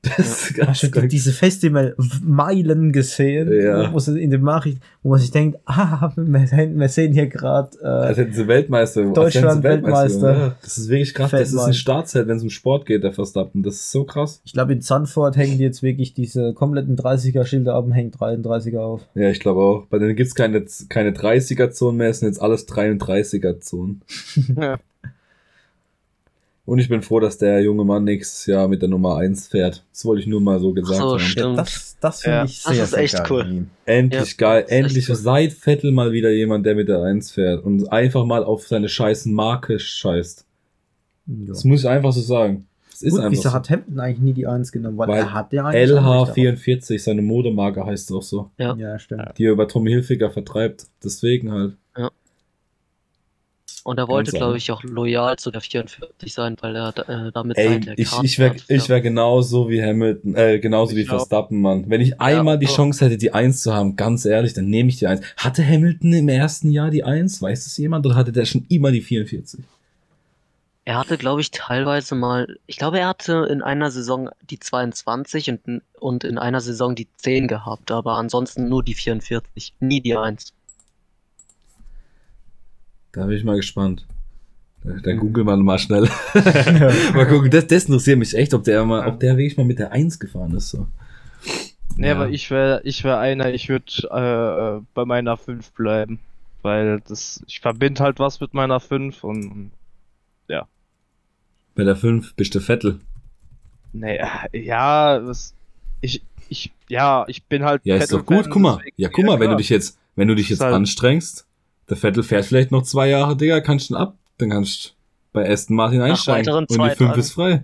Speaker 2: Das ist
Speaker 3: Hast
Speaker 2: ganz
Speaker 3: du die,
Speaker 2: geil.
Speaker 3: diese Festival-Meilen gesehen?
Speaker 2: Ja.
Speaker 3: Wo in den Nachrichten, wo man sich denkt, <laughs> ah, wir sehen, wir sehen hier gerade,
Speaker 2: Als
Speaker 3: äh,
Speaker 2: hätten sie Weltmeister.
Speaker 3: Deutschland
Speaker 2: sie
Speaker 3: Weltmeister.
Speaker 2: Ja, das ist wirklich krass. Das ist ein
Speaker 3: Feldmann.
Speaker 2: Startzeit, wenn es um Sport geht, der Verstappen. Das ist so krass.
Speaker 3: ich glaube in Zandvoort hängen die jetzt wirklich diese kompletten 30er-Schilder ab und hängen 33er auf.
Speaker 2: Ja, ich glaube auch. Bei denen gibt's keine, keine 30er-Zonen mehr, es sind jetzt alles 33er-Zonen. <laughs>
Speaker 5: Ja.
Speaker 2: Und ich bin froh, dass der junge Mann nächstes Jahr mit der Nummer 1 fährt. Das wollte ich nur mal so gesagt
Speaker 4: so,
Speaker 2: haben.
Speaker 4: stimmt.
Speaker 3: das das finde
Speaker 5: Ja,
Speaker 3: ich
Speaker 4: das
Speaker 3: sehr,
Speaker 4: ist
Speaker 3: sehr
Speaker 4: echt
Speaker 3: geil
Speaker 4: cool.
Speaker 2: Endlich
Speaker 4: Ja,
Speaker 2: geil.
Speaker 4: das ist
Speaker 2: Endlich
Speaker 4: cool.
Speaker 2: seit Vettel mal wieder jemand, der mit der 1 fährt und einfach mal auf seine scheißen Marke scheißt.
Speaker 3: Ja.
Speaker 2: Das muss ich einfach so sagen. Das ist
Speaker 3: Gut,
Speaker 2: einfach
Speaker 3: wieso
Speaker 2: so.
Speaker 3: hat Hampton eigentlich nie die 1 genommen? Weil,
Speaker 2: Weil
Speaker 3: er hat ja eigentlich auch nicht
Speaker 2: LH44, seine Modemarke heißt auch so.
Speaker 4: Ja.
Speaker 3: Ja, stimmt.
Speaker 2: Die er über Tommy Hilfiger vertreibt. Deswegen halt.
Speaker 4: Und er wollte, glaube ich, auch loyal zu der 44 sein, weil er äh, damit
Speaker 2: Ey,
Speaker 4: seit der
Speaker 2: ich, ich wäre ich
Speaker 4: Ja.
Speaker 2: wär genauso wie Hamilton, äh, genauso
Speaker 5: Ich
Speaker 2: wie. Verstappen, Mann. Wenn ich einmal die
Speaker 4: so.
Speaker 2: Chance hätte, die 1 zu haben, ganz ehrlich, dann nehme ich die 1. Hatte Hamilton im ersten Jahr die 1? Weiß es jemand? Oder hatte der schon immer die 44?
Speaker 4: Er hatte, glaube ich, teilweise mal, ich glaube, er hatte in einer Saison die 22 und, und in einer Saison die 10 gehabt, aber ansonsten nur die 44, nie die 1.
Speaker 2: Da bin ich mal gespannt. Da,
Speaker 3: Mhm.
Speaker 2: googeln wir mal schnell. <laughs> <laughs> mal gucken, das, das interessiert mich echt, ob der mal, ob der wirklich mal mit der 1 gefahren ist. So.
Speaker 5: Nee,
Speaker 2: Ja.
Speaker 5: aber ich wäre ich wär einer, ich würde äh, äh, bei meiner 5 bleiben. Weil das, ich verbinde halt was mit meiner 5 und, und
Speaker 2: Bei der 5 bist du Vettel.
Speaker 5: nee, äh, ja, das, ich, ich, ja, ich bin halt.
Speaker 2: Ja, ist doch gut. Guck mal. Ja, guck mal, wenn du dich jetzt, wenn du dich jetzt
Speaker 5: halt-
Speaker 2: anstrengst, der Vettel fährt vielleicht noch zwei Jahre, Digga, kannst du ihn ab, dann kannst du bei Aston Martin einsteigen.
Speaker 4: weiteren
Speaker 2: Und die
Speaker 4: zwei
Speaker 2: 5
Speaker 4: Tagen.
Speaker 2: ist frei.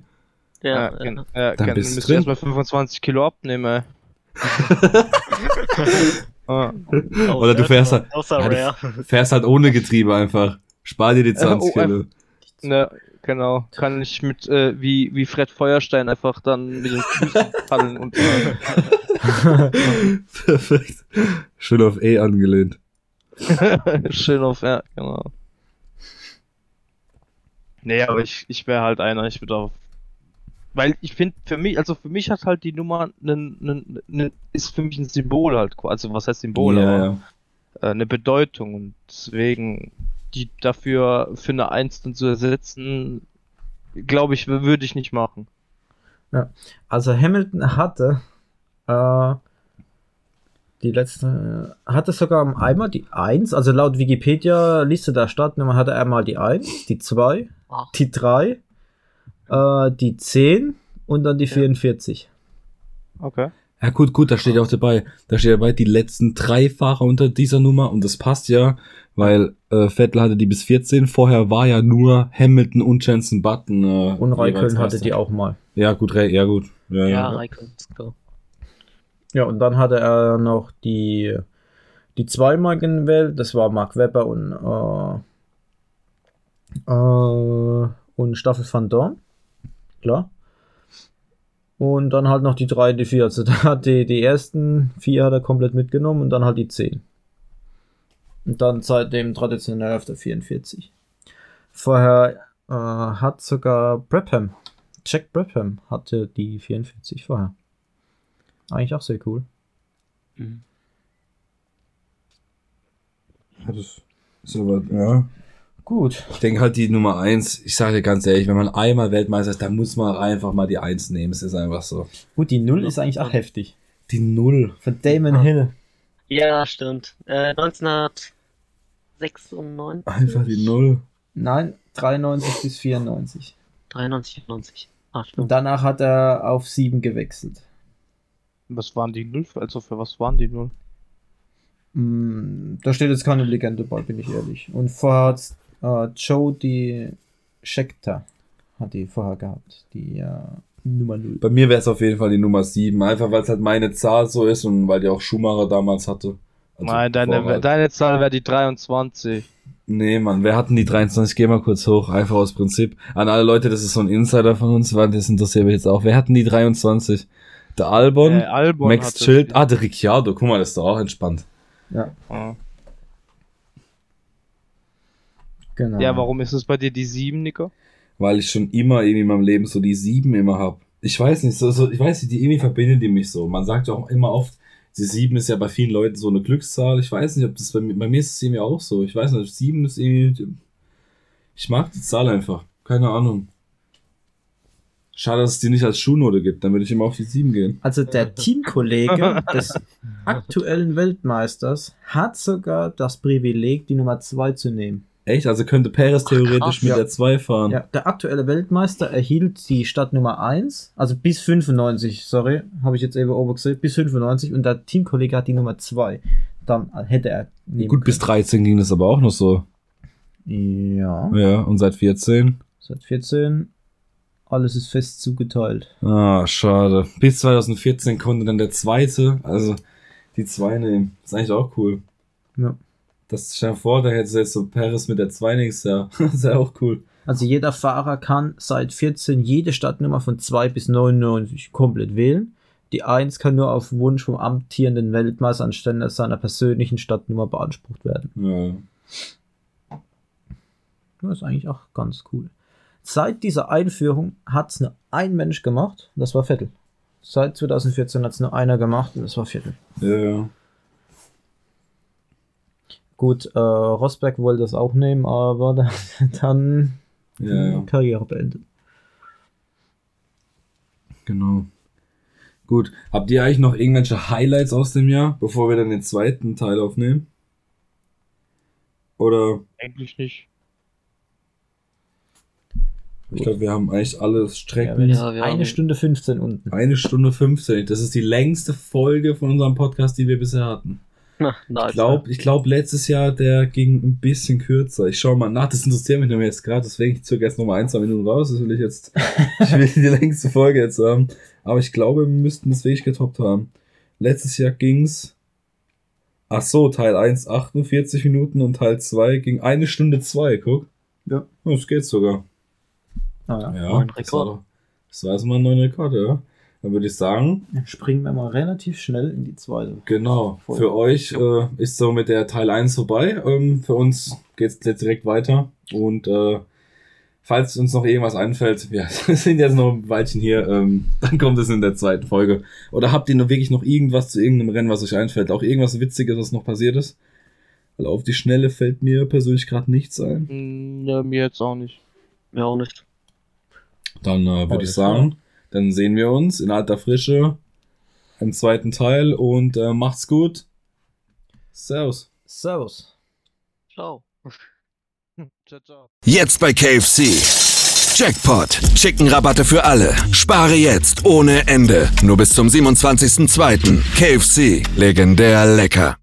Speaker 4: Ja,
Speaker 5: Ja,
Speaker 4: ja.
Speaker 5: ja,
Speaker 2: Dann
Speaker 5: dann
Speaker 2: bist du drin.
Speaker 5: ihr erstmal 25 Kilo abnehmen, ey. <laughs> Ah.
Speaker 2: Oder du fährst halt,
Speaker 4: Außer
Speaker 2: ja,
Speaker 4: Rare.
Speaker 2: du fährst halt ohne Getriebe einfach. Spar dir die 20
Speaker 5: oh,
Speaker 2: Kilo.
Speaker 5: Ne, genau. Kann ich mit, äh, wie, wie Fred Feuerstein einfach dann mit den Füßen <laughs> paddeln und äh, <laughs>
Speaker 2: Perfekt. Schön auf E angelehnt. <laughs>
Speaker 5: schön auf, ja, genau. Nee, aber ich, ich wäre halt einer, ich würde auf. Weil ich finde, für mich, also für mich hat halt die Nummer nen, nen, nen, ist für mich ein Symbol halt, also was heißt Symbol,
Speaker 2: ja,
Speaker 5: aber
Speaker 2: ja.
Speaker 5: äh, eine Bedeutung und deswegen die dafür für eine Eins dann zu ersetzen, glaube ich, würde ich nicht machen.
Speaker 3: Also Hamilton hatte äh, die letzte, hatte sogar einmal die 1, also laut Wikipedia Liste der Startnummer hatte er einmal die 1, die 2,
Speaker 4: Ach.
Speaker 3: die 3, äh, die 10 und dann die 44.
Speaker 5: Okay.
Speaker 2: Ja, gut, gut, da steht ja auch dabei. Da steht dabei, die letzten drei Fahrer unter dieser Nummer und das passt ja, weil äh, Vettel hatte die bis 14. Vorher war ja nur Hamilton und Jensen Button. Äh,
Speaker 3: Und
Speaker 2: jeweils
Speaker 3: hatte die auch mal.
Speaker 2: Ja, gut, ja, gut. Ja,
Speaker 4: Ja,
Speaker 2: ja.
Speaker 4: Raikkonen ist klar.
Speaker 3: Ja, und dann hatte er noch die, die zweimal gewählt, das war Mark Webber und, äh, äh, und Staffel van Dorn. Klar. Und dann halt noch die drei die vier. Also da hat die, die ersten vier hat er komplett mitgenommen und dann halt die zehn. Und dann seitdem traditionell auf der 44. Vorher äh, hat sogar Brabham, Jack Brabham hatte die 44 vorher. Eigentlich auch sehr cool.
Speaker 4: Mhm.
Speaker 2: Das ist aber, ja.
Speaker 3: Gut.
Speaker 2: Ich denke halt die Nummer eins. ich sage dir ganz ehrlich, wenn man einmal Weltmeister ist, dann muss man einfach mal die Eins nehmen. Es ist einfach so.
Speaker 3: Gut, die Null ist eigentlich auch heftig.
Speaker 2: Die Null.
Speaker 3: Von Damon Hill.
Speaker 4: Ja, stimmt. Äh, 1996,
Speaker 2: Einfach die Null.
Speaker 3: Nein, 93 bis 94.
Speaker 4: 93, 94. Ah,
Speaker 3: Und
Speaker 4: stimmt.
Speaker 3: danach hat er auf 7 gewechselt.
Speaker 5: Was waren die Null? Also für was waren die Null?
Speaker 3: Hm, da steht jetzt keine Legende bei, bin ich ehrlich. Und vorher hat äh, Joe die Scheckter hat die vorher gehabt. Die äh, Nummer 0.
Speaker 2: Bei mir wäre es auf jeden Fall die Nummer sieben. Einfach weil es halt meine Zahl so ist und weil die auch Schumacher damals hatte. Also
Speaker 5: Nein, deine,
Speaker 2: Vorwahl.
Speaker 5: deine Zahl wäre die 23.
Speaker 2: Nee, Mann, wer hatten die 23? Geh mal kurz hoch, einfach aus Prinzip. An alle Leute, das ist so ein Insider von uns, weil das interessiert mich jetzt auch. Wer hatten die 23? Der Albon,
Speaker 5: Äh, Albon
Speaker 2: Max Schild, ah, der Ricciardo, guck mal, das ist doch auch entspannt.
Speaker 3: Ja,
Speaker 5: Ah.
Speaker 3: genau.
Speaker 5: Ja, warum ist es bei dir die 7, Nico?
Speaker 2: Weil ich schon immer irgendwie in meinem Leben so die sieben immer hab. ich weiß nicht, so, so, ich weiß nicht, die irgendwie verbindet die mich so. Man sagt ja auch immer oft, die 7 ist ja bei vielen Leuten so eine Glückszahl. Ich weiß nicht, ob das bei mir, bei mir ist es irgendwie auch so. Ich weiß nicht, 7 ist irgendwie, ich mag die Zahl einfach. Keine Ahnung. Schade, dass es die nicht als Schulnote gibt, dann würde ich immer auf die 7 gehen.
Speaker 3: Also der <laughs> Teamkollege des aktuellen Weltmeisters hat sogar das Privileg, die Nummer 2 zu nehmen.
Speaker 2: Echt? Also könnte Perez theoretisch
Speaker 4: krass.
Speaker 2: mit
Speaker 3: Ja.
Speaker 2: der 2 fahren.
Speaker 3: Ja, der aktuelle Weltmeister erhielt die Startnummer 1, also bis 95, sorry, habe ich jetzt eben oben gesehen, bis 95 und der Teamkollege hat die Nummer 2. Dann hätte er
Speaker 2: Gut, bis 13 ging das aber auch noch so.
Speaker 3: können. Ja,
Speaker 2: Ja, und seit 14?
Speaker 3: seit 14 alles ist fest zugeteilt.
Speaker 2: Ah, schade. Bis 2014 konnte dann der zweite, also die 2 nehmen. Ist eigentlich auch cool.
Speaker 3: Ja.
Speaker 2: Das stell dir vor, da hättest du jetzt so Paris mit der 2 nächstes Jahr. das ist ja auch cool.
Speaker 3: Also jeder Fahrer kann seit 14 jede Startnummer von 2 bis 99 komplett wählen. Die 1 kann nur auf Wunsch vom amtierenden Weltmeister anstelle seiner persönlichen Startnummer beansprucht werden.
Speaker 2: Ja.
Speaker 3: Das ist eigentlich auch ganz cool. Seit dieser Einführung hat es nur ein Mensch gemacht, das war Vettel. Seit 2014 hat es nur einer gemacht, und das war Vettel.
Speaker 2: Ja.
Speaker 3: Gut, äh, Rosberg wollte das auch nehmen, aber <laughs> dann, dann
Speaker 2: Ja, ja.
Speaker 3: Karriere beendet.
Speaker 2: Genau. Gut. Habt ihr eigentlich noch irgendwelche Highlights aus dem Jahr, bevor wir dann den zweiten Teil aufnehmen? Oder
Speaker 5: Eigentlich nicht.
Speaker 2: Ich glaube, wir haben eigentlich alle
Speaker 3: Ja,
Speaker 2: Strecken.
Speaker 4: Ja, wir
Speaker 3: eine Stunde 15 unten.
Speaker 2: Eine Stunde 15. Das ist die längste Folge von unserem Podcast, die wir bisher hatten.
Speaker 4: Na, nice.
Speaker 2: Ich glaube, ich glaub, letztes Jahr, der ging ein bisschen kürzer. Ich schaue mal nach, das interessiert mich nämlich jetzt gerade, deswegen ich zögere jetzt nochmal ein, zwei Minuten raus. Das will ich jetzt, <laughs> ich will die längste Folge jetzt haben. Aber ich glaube, wir müssten das wirklich getoppt haben. Letztes Jahr ging's, ach so, Teil 1 48 Minuten und Teil 2 ging eine Stunde zwei, guck.
Speaker 3: Ja.
Speaker 2: Das geht sogar.
Speaker 3: Ah, ja.
Speaker 2: Ja,
Speaker 4: Neuen
Speaker 2: das
Speaker 4: Rekord.
Speaker 2: war, doch- das war erstmal ein neuer Rekord, ja. Dann würde ich sagen,
Speaker 3: Springen wir mal relativ schnell in die zweite.
Speaker 2: Genau,
Speaker 3: Voll.
Speaker 2: für euch äh, ist so mit der Teil 1 vorbei. Ähm, für uns geht's jetzt direkt weiter. Und äh, falls uns noch irgendwas einfällt, ja, <laughs> wir sind jetzt noch ein Weilchen hier, ähm, <laughs> dann kommt es in der zweiten Folge. Oder habt ihr noch wirklich noch irgendwas zu irgendeinem Rennen, was euch einfällt? Auch irgendwas Witziges, was noch passiert ist? Weil auf die Schnelle fällt mir persönlich gerade nichts ein.
Speaker 5: Hm, Ja, mir jetzt auch nicht.
Speaker 4: Mir auch nicht.
Speaker 2: Dann äh, würde
Speaker 3: Alles
Speaker 2: ich sagen, dann sehen wir uns in alter Frische im zweiten Teil und äh, macht's gut. Servus.
Speaker 3: Servus.
Speaker 4: Ciao. <laughs>
Speaker 5: Ciao, ciao.
Speaker 1: Jetzt bei KFC. Jackpot. Chicken-Rabatte für alle. Spare jetzt ohne Ende. Nur bis zum 27.02. KFC. Legendär lecker.